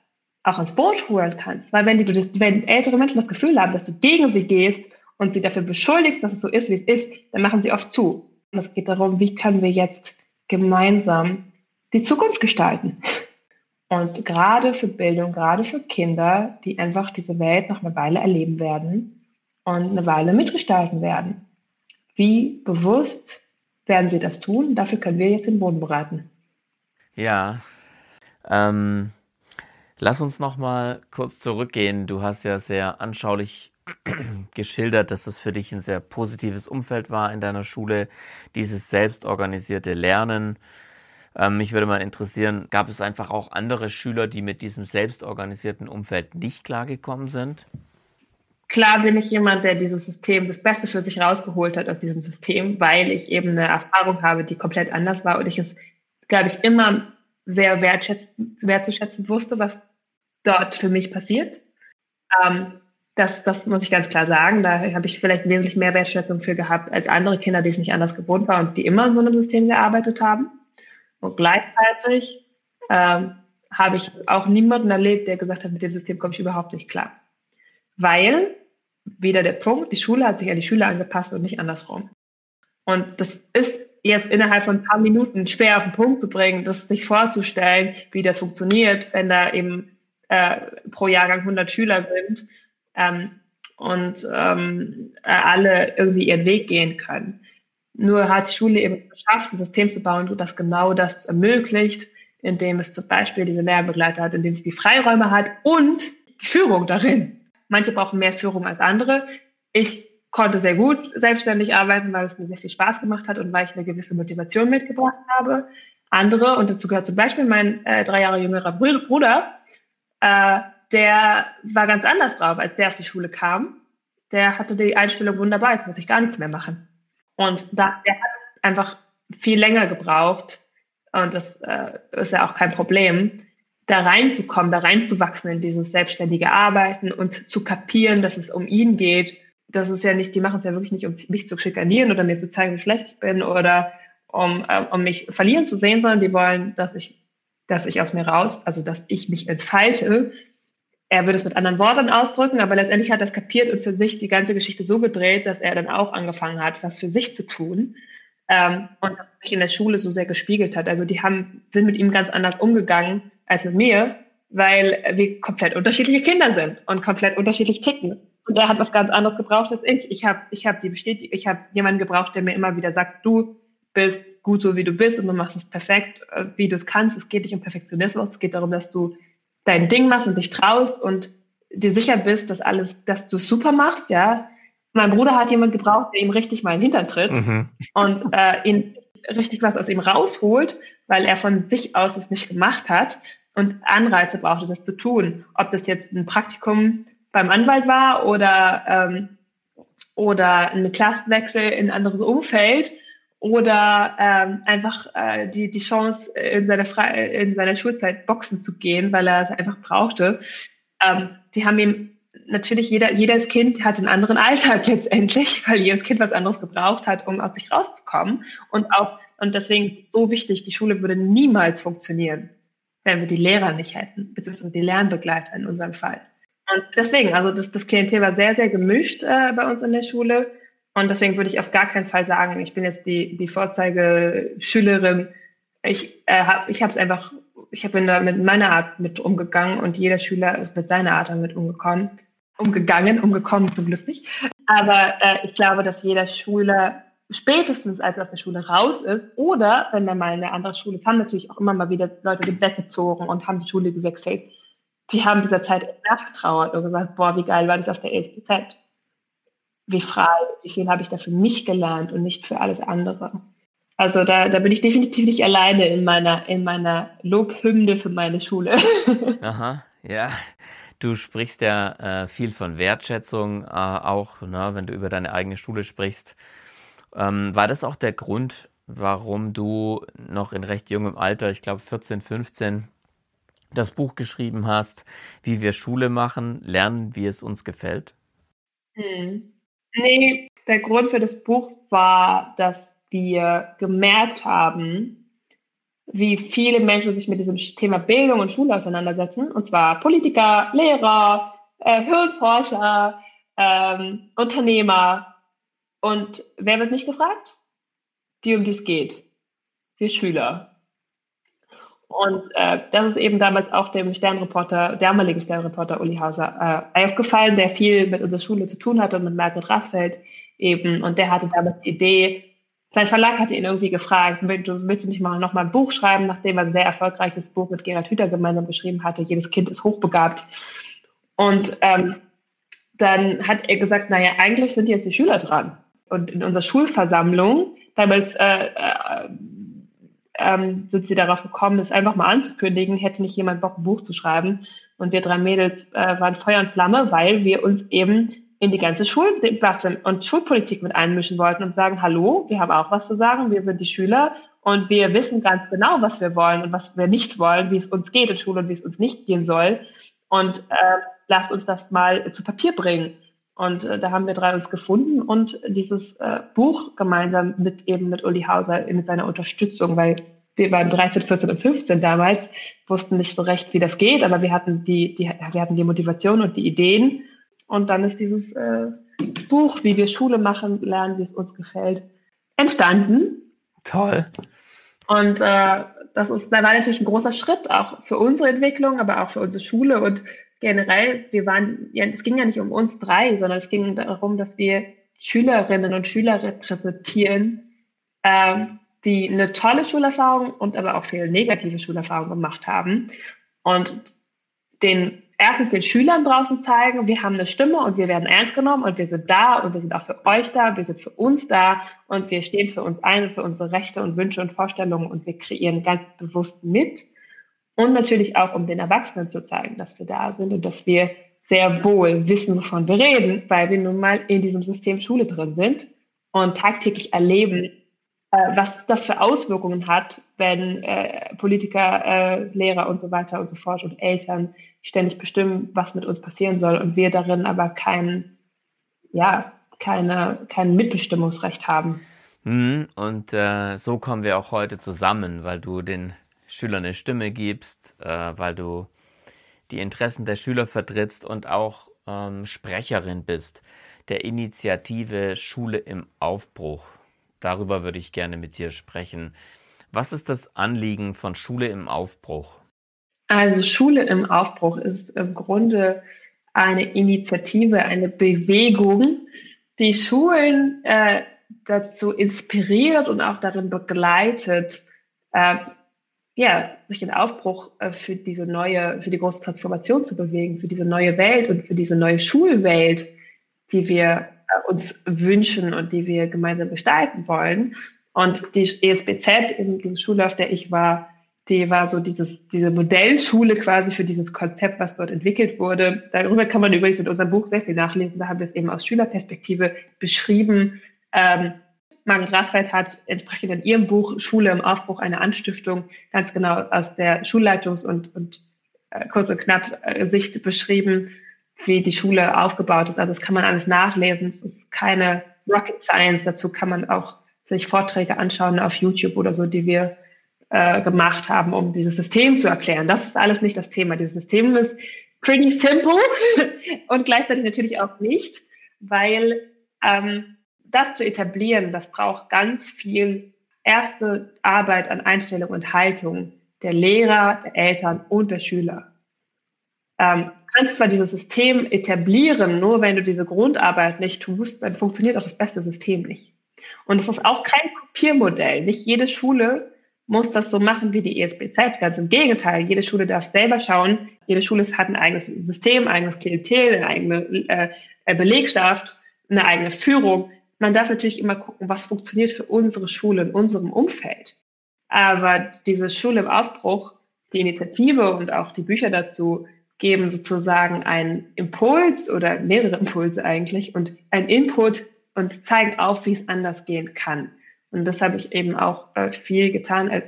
auch ins Boot holen kannst. Weil wenn, die, du das, wenn ältere Menschen das Gefühl haben, dass du gegen sie gehst und sie dafür beschuldigst, dass es so ist, wie es ist, dann machen sie oft zu. Und es geht darum, wie können wir jetzt gemeinsam die Zukunft gestalten. Und gerade für Bildung, gerade für Kinder, die einfach diese Welt noch eine Weile erleben werden und eine Weile mitgestalten werden. Wie bewusst werden sie das tun. Dafür können wir jetzt den Boden bereiten. Ja. Ähm, lass uns noch mal kurz zurückgehen. Du hast ja sehr anschaulich geschildert, dass es für dich ein sehr positives Umfeld war in deiner Schule, dieses selbstorganisierte Lernen. Ähm, mich würde mal interessieren, gab es einfach auch andere Schüler, die mit diesem selbstorganisierten Umfeld nicht klargekommen sind? Klar bin ich jemand, der dieses System das Beste für sich rausgeholt hat aus diesem System, weil ich eben eine Erfahrung habe, die komplett anders war und ich es, glaube ich, immer sehr wertzuschätzen wusste, was dort für mich passiert. Ähm, das, das muss ich ganz klar sagen. Da habe ich vielleicht wesentlich mehr Wertschätzung für gehabt als andere Kinder, die es nicht anders gewohnt waren und die immer in so einem System gearbeitet haben. Und gleichzeitig ähm, habe ich auch niemanden erlebt, der gesagt hat, mit dem System komme ich überhaupt nicht klar. Weil wieder der Punkt, die Schule hat sich an die Schüler angepasst und nicht andersrum. Und das ist jetzt innerhalb von ein paar Minuten schwer auf den Punkt zu bringen, das sich vorzustellen, wie das funktioniert, wenn da eben äh, pro Jahrgang 100 Schüler sind ähm, und ähm, äh, alle irgendwie ihren Weg gehen können. Nur hat die Schule eben geschafft, ein System zu bauen, das genau das ermöglicht, indem es zum Beispiel diese Lernbegleiter hat, indem es die Freiräume hat und die Führung darin. Manche brauchen mehr Führung als andere. Ich konnte sehr gut selbstständig arbeiten, weil es mir sehr viel Spaß gemacht hat und weil ich eine gewisse Motivation mitgebracht habe. Andere, und dazu gehört zum Beispiel mein äh, drei Jahre jüngerer Bruder, äh, der war ganz anders drauf, als der auf die Schule kam. Der hatte die Einstellung wunderbar, jetzt muss ich gar nichts mehr machen. Und da, der hat einfach viel länger gebraucht, und das äh, ist ja auch kein Problem, da reinzukommen, da reinzuwachsen in dieses selbstständige Arbeiten und zu kapieren, dass es um ihn geht. Das ist ja nicht, die machen es ja wirklich nicht, um mich zu schikanieren oder mir zu zeigen, wie schlecht ich bin oder um, äh, um mich verlieren zu sehen, sondern die wollen, dass ich, dass ich aus mir raus, also dass ich mich entfalte. Er würde es mit anderen Worten ausdrücken, aber letztendlich hat er es kapiert und für sich die ganze Geschichte so gedreht, dass er dann auch angefangen hat, was für sich zu tun. Ähm, und das sich in der Schule so sehr gespiegelt hat. Also die haben, sind mit ihm ganz anders umgegangen als mit mir, weil wir komplett unterschiedliche Kinder sind und komplett unterschiedlich ticken. Und er hat was ganz anderes gebraucht als ich. Ich habe ich hab die Bestätigung, ich habe jemanden gebraucht, der mir immer wieder sagt, du bist gut so, wie du bist und du machst es perfekt, äh, wie du es kannst. Es geht nicht um Perfektionismus, es geht darum, dass du dein Ding machst und dich traust und dir sicher bist, dass alles, dass du super machst, ja. Mein Bruder hat jemand gebraucht, der ihm richtig mal in den Hintern tritt mhm. und äh, ihn richtig was aus ihm rausholt, weil er von sich aus es nicht gemacht hat und Anreize brauchte, das zu tun. Ob das jetzt ein Praktikum beim Anwalt war oder, ähm, oder ein Klassenwechsel in ein anderes Umfeld oder ähm, einfach äh, die, die Chance, in seiner, Fre in seiner Schulzeit boxen zu gehen, weil er es einfach brauchte. Ähm, die haben ihm natürlich jeder, jedes Kind hat einen anderen Alltag letztendlich, weil jedes Kind was anderes gebraucht hat, um aus sich rauszukommen. Und auch, und deswegen so wichtig, die Schule würde niemals funktionieren, wenn wir die Lehrer nicht hätten, beziehungsweise die Lernbegleiter in unserem Fall. Und deswegen, also das, das Klientel war sehr, sehr gemischt äh, bei uns in der Schule. Und deswegen würde ich auf gar keinen Fall sagen, ich bin jetzt die, die Vorzeigeschülerin. Ich äh, habe ich es einfach ich bin da mit meiner Art mit umgegangen und jeder Schüler ist mit seiner Art damit umgekommen. Umgegangen, umgekommen zum Glück nicht. Aber äh, ich glaube, dass jeder Schüler spätestens als er aus der Schule raus ist oder wenn er mal in eine andere Schule ist, haben natürlich auch immer mal wieder Leute den Bett gezogen und haben die Schule gewechselt. Die haben dieser Zeit nachgetrauert und gesagt, boah, wie geil war das auf der ESPZ. Wie frei, wie viel habe ich da für mich gelernt und nicht für alles andere. Also da, da bin ich definitiv nicht alleine in meiner, in meiner Lobhymne für meine Schule. Aha, ja. Du sprichst ja äh, viel von Wertschätzung, äh, auch ne, wenn du über deine eigene Schule sprichst. Ähm, war das auch der Grund, warum du noch in recht jungem Alter, ich glaube 14, 15, das Buch geschrieben hast, wie wir Schule machen, lernen, wie es uns gefällt? Hm. Nee, der Grund für das Buch war, dass wir gemerkt haben, wie viele Menschen sich mit diesem Thema Bildung und Schule auseinandersetzen, und zwar Politiker, Lehrer, äh, Hirnforscher, ähm, Unternehmer. Und wer wird nicht gefragt? Die, um die es geht. Wir Schüler. Und äh, das ist eben damals auch dem Sternreporter, damaligen Sternreporter Uli Hauser äh, aufgefallen, der viel mit unserer Schule zu tun hatte und mit Margret Rasfeld eben. Und der hatte damals die Idee, sein Verlag hatte ihn irgendwie gefragt, willst du, willst du nicht mal noch mal ein Buch schreiben, nachdem er ein sehr erfolgreiches Buch mit Gerhard Hüther gemeinsam geschrieben hatte, jedes Kind ist hochbegabt. Und ähm, dann hat er gesagt, naja, eigentlich sind jetzt die Schüler dran. Und in unserer Schulversammlung, damals äh, äh, ähm, sind sie darauf gekommen, es einfach mal anzukündigen, hätte nicht jemand Bock, ein Buch zu schreiben. Und wir drei Mädels äh, waren Feuer und Flamme, weil wir uns eben in die ganze Schuldebatte und Schulpolitik mit einmischen wollten und sagen, hallo, wir haben auch was zu sagen, wir sind die Schüler und wir wissen ganz genau, was wir wollen und was wir nicht wollen, wie es uns geht in Schule und wie es uns nicht gehen soll. Und äh, lasst uns das mal zu Papier bringen. Und äh, da haben wir drei uns gefunden und dieses äh, Buch gemeinsam mit eben mit Uli Hauser mit seiner Unterstützung, weil wir waren 13, 14 und 15 damals, wussten nicht so recht, wie das geht, aber wir hatten die, die, wir hatten die Motivation und die Ideen und dann ist dieses äh, Buch, wie wir Schule machen, lernen, wie es uns gefällt, entstanden. Toll. Und äh, das ist, da war natürlich ein großer Schritt, auch für unsere Entwicklung, aber auch für unsere Schule und generell, wir waren, ja, es ging ja nicht um uns drei, sondern es ging darum, dass wir Schülerinnen und Schüler repräsentieren, äh, die eine tolle Schulerfahrung und aber auch viele negative Schulerfahrungen gemacht haben. Und den erstens den Schülern draußen zeigen, wir haben eine Stimme und wir werden ernst genommen und wir sind da und wir sind auch für euch da, wir sind für uns da und wir stehen für uns ein und für unsere Rechte und Wünsche und Vorstellungen und wir kreieren ganz bewusst mit. Und natürlich auch, um den Erwachsenen zu zeigen, dass wir da sind und dass wir sehr wohl wissen, wovon wir reden, weil wir nun mal in diesem System Schule drin sind und tagtäglich erleben, äh, was das für Auswirkungen hat, wenn äh, Politiker, äh, Lehrer und so weiter und so fort und Eltern ständig bestimmen, was mit uns passieren soll und wir darin aber kein, ja, keine, kein Mitbestimmungsrecht haben. Mhm, und äh, so kommen wir auch heute zusammen, weil du den Schülern eine Stimme gibst, äh, weil du die Interessen der Schüler vertrittst und auch ähm, Sprecherin bist der Initiative Schule im Aufbruch. Darüber würde ich gerne mit dir sprechen. Was ist das Anliegen von Schule im Aufbruch? Also Schule im Aufbruch ist im Grunde eine Initiative, eine Bewegung, die Schulen äh, dazu inspiriert und auch darin begleitet, äh, ja, sich in Aufbruch äh, für diese neue, für die große Transformation zu bewegen, für diese neue Welt und für diese neue Schulwelt, die wir äh, uns wünschen und die wir gemeinsam gestalten wollen. Und die ESBZ, in dem Schule, auf der ich war, die war so dieses, diese Modellschule quasi für dieses Konzept, was dort entwickelt wurde. Darüber kann man übrigens in unserem Buch sehr viel nachlesen. Da haben wir es eben aus Schülerperspektive beschrieben. Ähm, Margit Rasfeld hat entsprechend in ihrem Buch Schule im Aufbruch eine Anstiftung ganz genau aus der Schulleitungs- und, und äh, kurz und knapp äh, Sicht beschrieben wie die Schule aufgebaut ist. Also das kann man alles nachlesen. Es ist keine Rocket Science. Dazu kann man auch sich Vorträge anschauen auf YouTube oder so, die wir äh, gemacht haben, um dieses System zu erklären. Das ist alles nicht das Thema. Dieses System ist pretty simple und gleichzeitig natürlich auch nicht, weil ähm, das zu etablieren, das braucht ganz viel erste Arbeit an Einstellung und Haltung der Lehrer, der Eltern und der Schüler. Ähm, kannst zwar dieses System etablieren, nur wenn du diese Grundarbeit nicht tust, dann funktioniert auch das beste System nicht. Und es ist auch kein Kopiermodell. Nicht jede Schule muss das so machen wie die ESBZ. Ganz im Gegenteil, jede Schule darf selber schauen. Jede Schule hat ein eigenes System, ein eigenes Klientel, eine eigene äh, Belegschaft, eine eigene Führung. Man darf natürlich immer gucken, was funktioniert für unsere Schule in unserem Umfeld. Aber diese Schule im Aufbruch, die Initiative und auch die Bücher dazu, geben sozusagen einen Impuls oder mehrere Impulse eigentlich und einen Input und zeigen auf, wie es anders gehen kann. Und das habe ich eben auch äh, viel getan als,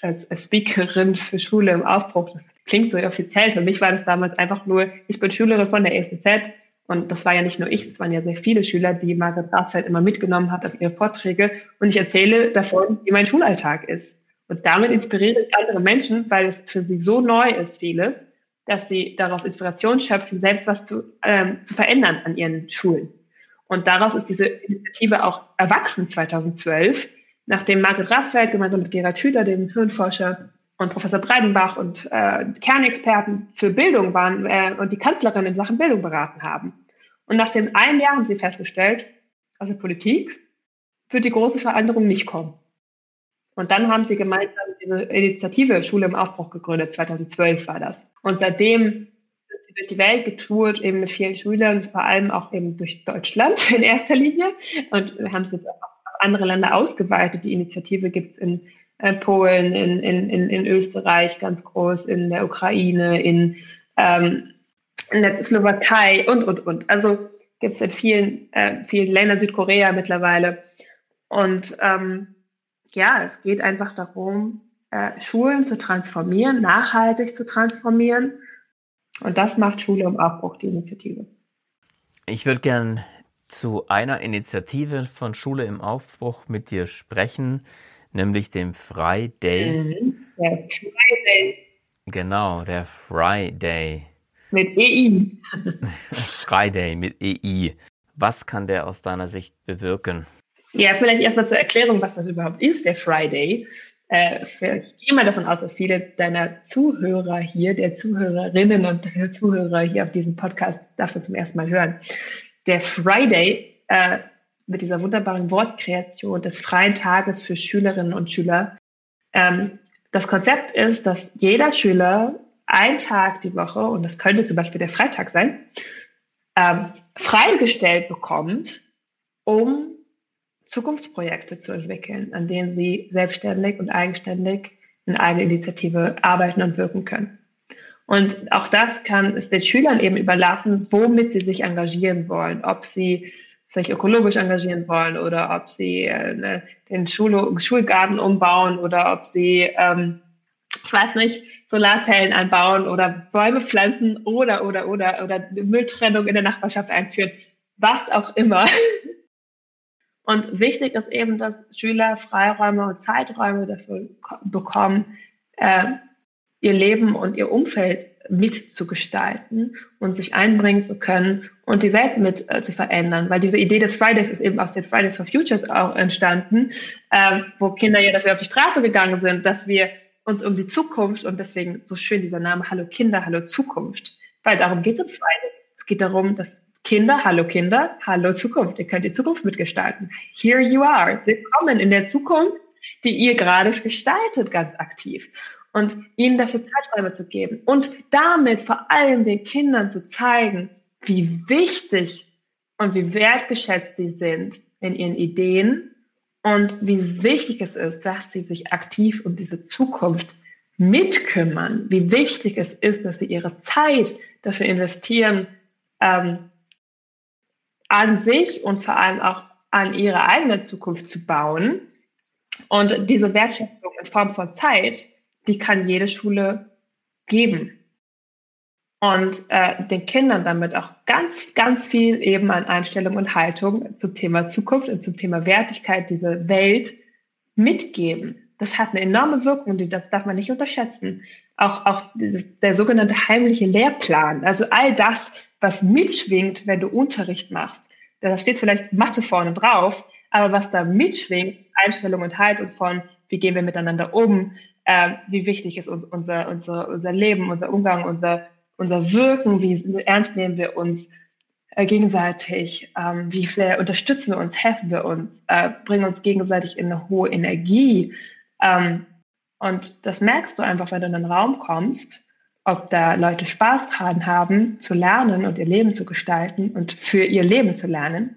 als, als Speakerin für Schule im Aufbruch. Das klingt so offiziell. Für mich war das damals einfach nur, ich bin Schülerin von der ESBZ und das war ja nicht nur ich, es waren ja sehr viele Schüler, die Margaret Ratzfeld immer mitgenommen hat auf ihre Vorträge. Und ich erzähle davon, wie mein Schulalltag ist. Und damit inspiriere ich andere Menschen, weil es für sie so neu ist, vieles, dass sie daraus Inspiration schöpfen, selbst was zu, ähm, zu verändern an ihren Schulen. Und daraus ist diese Initiative auch erwachsen 2012, nachdem Margret Rasfeld gemeinsam mit Gerhard Hüther, dem Hirnforscher, und Professor Breidenbach und äh, Kernexperten für Bildung waren äh, und die Kanzlerin in Sachen Bildung beraten haben. Und nach dem einen Jahr haben sie festgestellt, also Politik wird die große Veränderung nicht kommen. Und dann haben sie gemeinsam diese Initiative Schule im Aufbruch gegründet, 2012 war das. Und seitdem sind sie durch die Welt getourt, eben mit vielen Schülern, vor allem auch eben durch Deutschland in erster Linie. Und haben es jetzt auch auf andere Länder ausgeweitet. Die Initiative gibt es in äh, Polen, in, in, in, in Österreich ganz groß, in der Ukraine, in, ähm, in der Slowakei und, und, und. Also gibt es in vielen, äh, vielen Ländern, Südkorea mittlerweile. Und ähm, ja, es geht einfach darum, äh, Schulen zu transformieren, nachhaltig zu transformieren. Und das macht Schule im Aufbruch, die Initiative. Ich würde gern zu einer Initiative von Schule im Aufbruch mit dir sprechen, nämlich dem Friday. Mhm, der Friday. Genau, der Friday. Mit EI. Friday mit EI. Was kann der aus deiner Sicht bewirken? Ja, vielleicht erstmal zur Erklärung, was das überhaupt ist, der Friday. Äh, ich gehe mal davon aus, dass viele deiner Zuhörer hier, der Zuhörerinnen und der Zuhörer hier auf diesem Podcast dafür zum ersten Mal hören. Der Friday äh, mit dieser wunderbaren Wortkreation des freien Tages für Schülerinnen und Schüler. Ähm, das Konzept ist, dass jeder Schüler einen Tag die Woche, und das könnte zum Beispiel der Freitag sein, ähm, freigestellt bekommt, um Zukunftsprojekte zu entwickeln, an denen sie selbstständig und eigenständig in Eigeninitiative arbeiten und wirken können. Und auch das kann es den Schülern eben überlassen, womit sie sich engagieren wollen, ob sie sich ökologisch engagieren wollen oder ob sie äh, ne, den Schul Schulgarten umbauen oder ob sie, ähm, ich weiß nicht, Solarzellen anbauen oder Bäume pflanzen oder, oder, oder, oder Mülltrennung in der Nachbarschaft einführen, was auch immer. Und wichtig ist eben, dass Schüler Freiräume und Zeiträume dafür bekommen, äh, ihr Leben und ihr Umfeld mitzugestalten und sich einbringen zu können und die Welt mit äh, zu verändern. Weil diese Idee des Fridays ist eben aus den Fridays for Futures auch entstanden, äh, wo Kinder ja dafür auf die Straße gegangen sind, dass wir uns um die Zukunft und deswegen so schön dieser Name Hallo Kinder, Hallo Zukunft, weil darum geht es um Friday. Es geht darum, dass Kinder, hallo Kinder, hallo Zukunft, ihr könnt die Zukunft mitgestalten. Here you are. Willkommen in der Zukunft, die ihr gerade gestaltet, ganz aktiv und ihnen dafür Zeiträume zu geben und damit vor allem den Kindern zu zeigen, wie wichtig und wie wertgeschätzt sie sind in ihren Ideen und wie wichtig es ist, dass sie sich aktiv um diese Zukunft mitkümmern, wie wichtig es ist, dass sie ihre Zeit dafür investieren, ähm, an sich und vor allem auch an ihre eigene Zukunft zu bauen. Und diese Wertschätzung in Form von Zeit die kann jede Schule geben. Und äh, den Kindern damit auch ganz, ganz viel eben an Einstellung und Haltung zum Thema Zukunft und zum Thema Wertigkeit dieser Welt mitgeben. Das hat eine enorme Wirkung, die das darf man nicht unterschätzen. Auch, auch der sogenannte heimliche Lehrplan, also all das, was mitschwingt, wenn du Unterricht machst. Da steht vielleicht Mathe vorne drauf, aber was da mitschwingt, Einstellung und Haltung von, wie gehen wir miteinander um, äh, wie wichtig ist uns, unser, unser, unser Leben, unser Umgang, unser, unser Wirken, wie ernst nehmen wir uns äh, gegenseitig, ähm, wie sehr unterstützen wir uns, helfen wir uns, äh, bringen uns gegenseitig in eine hohe Energie. Ähm, und das merkst du einfach, wenn du in einen Raum kommst, ob da Leute Spaß dran haben, zu lernen und ihr Leben zu gestalten und für ihr Leben zu lernen,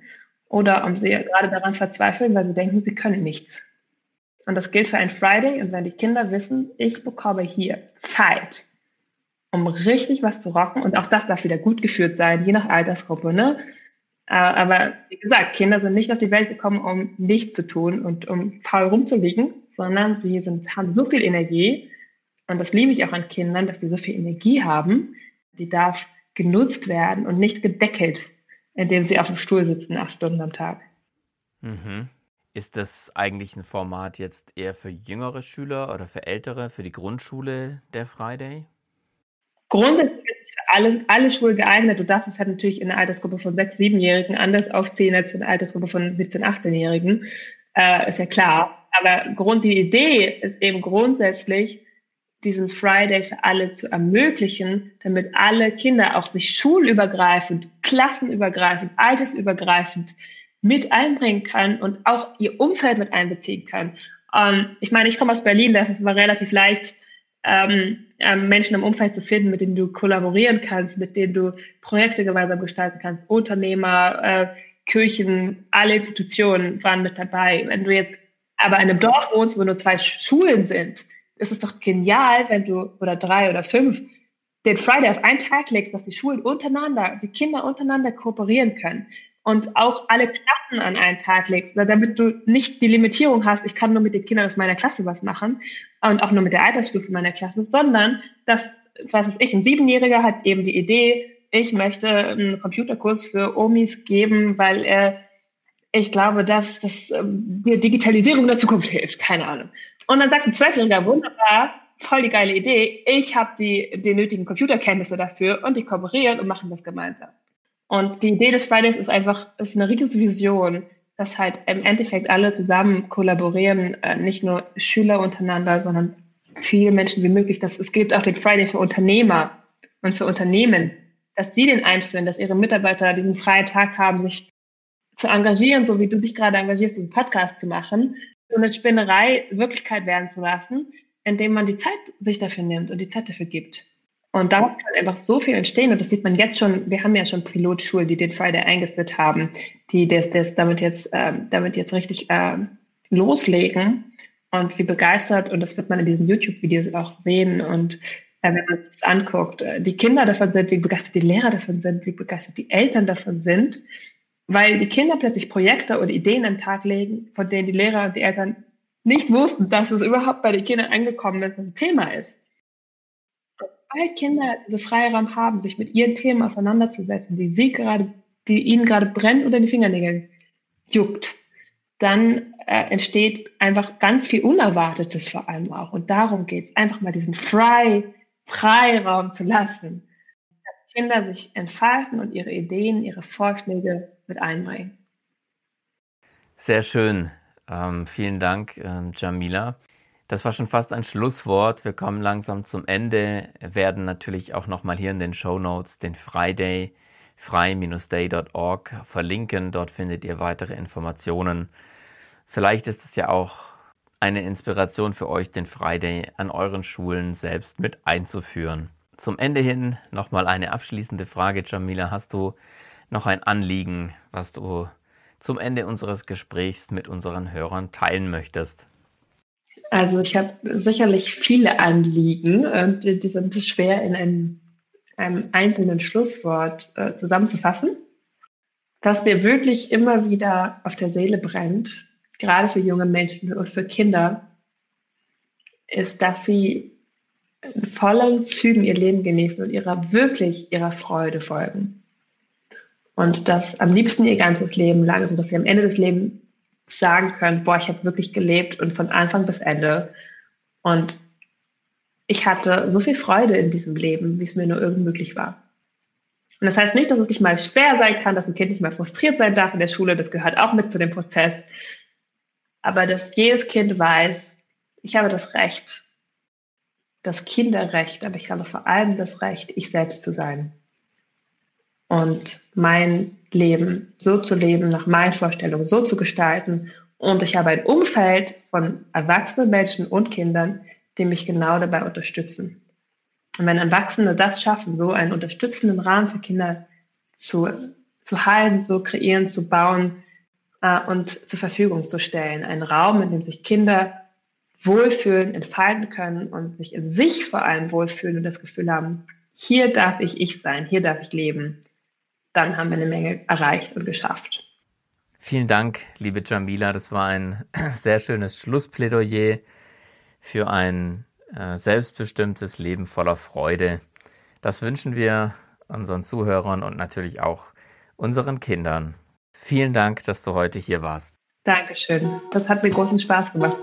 oder ob sie gerade daran verzweifeln, weil sie denken, sie können nichts. Und das gilt für ein Friday. Und wenn die Kinder wissen, ich bekomme hier Zeit, um richtig was zu rocken, und auch das darf wieder gut geführt sein, je nach Altersgruppe, ne? Äh, aber wie gesagt, Kinder sind nicht auf die Welt gekommen, um nichts zu tun und um faul rumzuliegen, sondern sie sind, haben so viel Energie. Und das liebe ich auch an Kindern, dass die so viel Energie haben. Die darf genutzt werden und nicht gedeckelt, indem sie auf dem Stuhl sitzen, acht Stunden am Tag. Mhm. Ist das eigentlich ein Format jetzt eher für jüngere Schüler oder für ältere, für die Grundschule der Friday? Grundsätzlich ist es für alle, Schulen geeignet. Du darfst es halt natürlich in der Altersgruppe von 6-, 7-Jährigen anders aufziehen als in der Altersgruppe von 17-, 18-Jährigen. Äh, ist ja klar. Aber Grund, die Idee ist eben grundsätzlich, diesen Friday für alle zu ermöglichen, damit alle Kinder auch sich schulübergreifend, klassenübergreifend, altersübergreifend mit einbringen können und auch ihr Umfeld mit einbeziehen können. Ähm, ich meine, ich komme aus Berlin, da ist immer relativ leicht, ähm, ähm, Menschen im Umfeld zu finden, mit denen du kollaborieren kannst, mit denen du Projekte gemeinsam gestalten kannst. Unternehmer, äh, Kirchen, alle Institutionen waren mit dabei. Wenn du jetzt aber in einem Dorf wohnst, wo nur zwei Schulen sind, ist es doch genial, wenn du, oder drei oder fünf, den Friday auf einen Tag legst, dass die Schulen untereinander, die Kinder untereinander kooperieren können und auch alle Klassen an einen Tag legst, damit du nicht die Limitierung hast, ich kann nur mit den Kindern aus meiner Klasse was machen und auch nur mit der Altersstufe meiner Klasse, sondern dass, was ist ich, ein Siebenjähriger hat eben die Idee, ich möchte einen Computerkurs für Omis geben, weil er, ich glaube, dass das ähm, die Digitalisierung der Zukunft hilft, keine Ahnung. Und dann sagt ein Zwölfjähriger, wunderbar, voll die geile Idee, ich habe die, die nötigen Computerkenntnisse dafür und die kooperieren und machen das gemeinsam. Und die Idee des Fridays ist einfach, ist eine riesige Vision, dass halt im Endeffekt alle zusammen kollaborieren, äh, nicht nur Schüler untereinander, sondern viele Menschen wie möglich. Dass, es gibt auch den Friday für Unternehmer und für Unternehmen, dass die den einführen, dass ihre Mitarbeiter diesen freien Tag haben, sich zu engagieren, so wie du dich gerade engagierst, diesen Podcast zu machen, so eine Spinnerei Wirklichkeit werden zu lassen, indem man die Zeit sich dafür nimmt und die Zeit dafür gibt. Und daraus kann einfach so viel entstehen. Und das sieht man jetzt schon. Wir haben ja schon Pilotschulen, die den Friday eingeführt haben, die das, das damit jetzt, äh, damit jetzt richtig äh, loslegen. Und wie begeistert, und das wird man in diesen YouTube-Videos auch sehen. Und äh, wenn man sich das anguckt, äh, die Kinder davon sind, wie begeistert die Lehrer davon sind, wie begeistert die Eltern davon sind, weil die Kinder plötzlich Projekte oder Ideen an den Tag legen, von denen die Lehrer und die Eltern nicht wussten, dass es überhaupt bei den Kindern angekommen ist, ein Thema ist sobald Kinder diese Freiraum haben, sich mit ihren Themen auseinanderzusetzen, die sie gerade, die ihnen gerade brennt unter den Fingernägeln juckt, dann äh, entsteht einfach ganz viel Unerwartetes vor allem auch. Und darum geht es, einfach mal diesen Frei, Freiraum zu lassen, dass Kinder sich entfalten und ihre Ideen, ihre Vorschläge mit einbringen. Sehr schön. Ähm, vielen Dank, ähm, Jamila. Das war schon fast ein Schlusswort. Wir kommen langsam zum Ende. Wir werden natürlich auch nochmal hier in den Show Notes den Friday, frei-day.org verlinken. Dort findet ihr weitere Informationen. Vielleicht ist es ja auch eine Inspiration für euch, den Friday an euren Schulen selbst mit einzuführen. Zum Ende hin nochmal eine abschließende Frage, Jamila. Hast du noch ein Anliegen, was du zum Ende unseres Gesprächs mit unseren Hörern teilen möchtest? Also ich habe sicherlich viele Anliegen und die, sind schwer in einem, einem einzelnen Schlusswort äh, zusammenzufassen. Was mir wirklich immer wieder auf der Seele brennt, gerade für junge Menschen und für Kinder, ist, dass sie in vollen Zügen ihr Leben genießen und ihrer wirklich ihrer Freude folgen. Und das am liebsten ihr ganzes Leben lang, sodass sie am Ende des Lebens sagen können, boah, ich habe wirklich gelebt und von Anfang bis Ende. Und ich hatte so viel Freude in diesem Leben, wie es mir nur irgend möglich war. Und das heißt nicht, dass es nicht mal schwer sein kann, dass ein Kind nicht mal frustriert sein darf in der Schule. Das gehört auch mit zu dem Prozess. Aber dass jedes Kind weiß, ich habe das Recht, das Kinderrecht, aber ich habe vor allem das Recht, ich selbst zu sein. Und mein Leben so zu leben, nach meinen Vorstellungen so zu gestalten. Und ich habe ein Umfeld von erwachsenen Menschen und Kindern, die mich genau dabei unterstützen. Und wenn Erwachsene das schaffen, so einen unterstützenden Rahmen für Kinder zu, zu halten, zu kreieren, zu bauen äh, und zur Verfügung zu stellen, einen Raum, in dem sich Kinder wohlfühlen, entfalten können und sich in sich vor allem wohlfühlen und das Gefühl haben, hier darf ich ich sein, hier darf ich leben dann haben wir eine Menge erreicht und geschafft. Vielen Dank, liebe Jamila. Das war ein sehr schönes Schlussplädoyer für ein äh, selbstbestimmtes Leben voller Freude. Das wünschen wir unseren Zuhörern und natürlich auch unseren Kindern. Vielen Dank, dass du heute hier warst. Dankeschön. Das hat mir großen Spaß gemacht.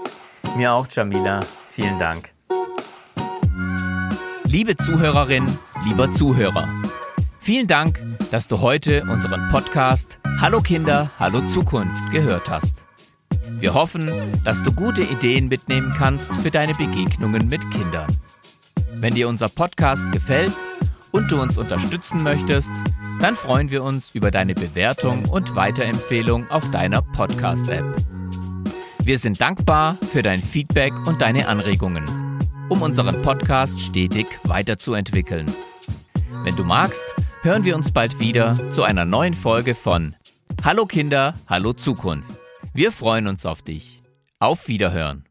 Mir auch, Jamila. Vielen Dank. Liebe Zuhörerin, lieber Zuhörer. Vielen Dank, dass du heute unseren Podcast Hallo Kinder, Hallo Zukunft gehört hast. Wir hoffen, dass du gute Ideen mitnehmen kannst für deine Begegnungen mit Kindern. Wenn dir unser Podcast gefällt und du uns unterstützen möchtest, dann freuen wir uns über deine Bewertung und Weiterempfehlung auf deiner Podcast-App. Wir sind dankbar für dein Feedback und deine Anregungen, um unseren Podcast stetig weiterzuentwickeln. Wenn du magst, hören wir uns bald wieder zu einer neuen Folge von Hallo Kinder, Hallo Zukunft. Wir freuen uns auf dich. Auf Wiederhören.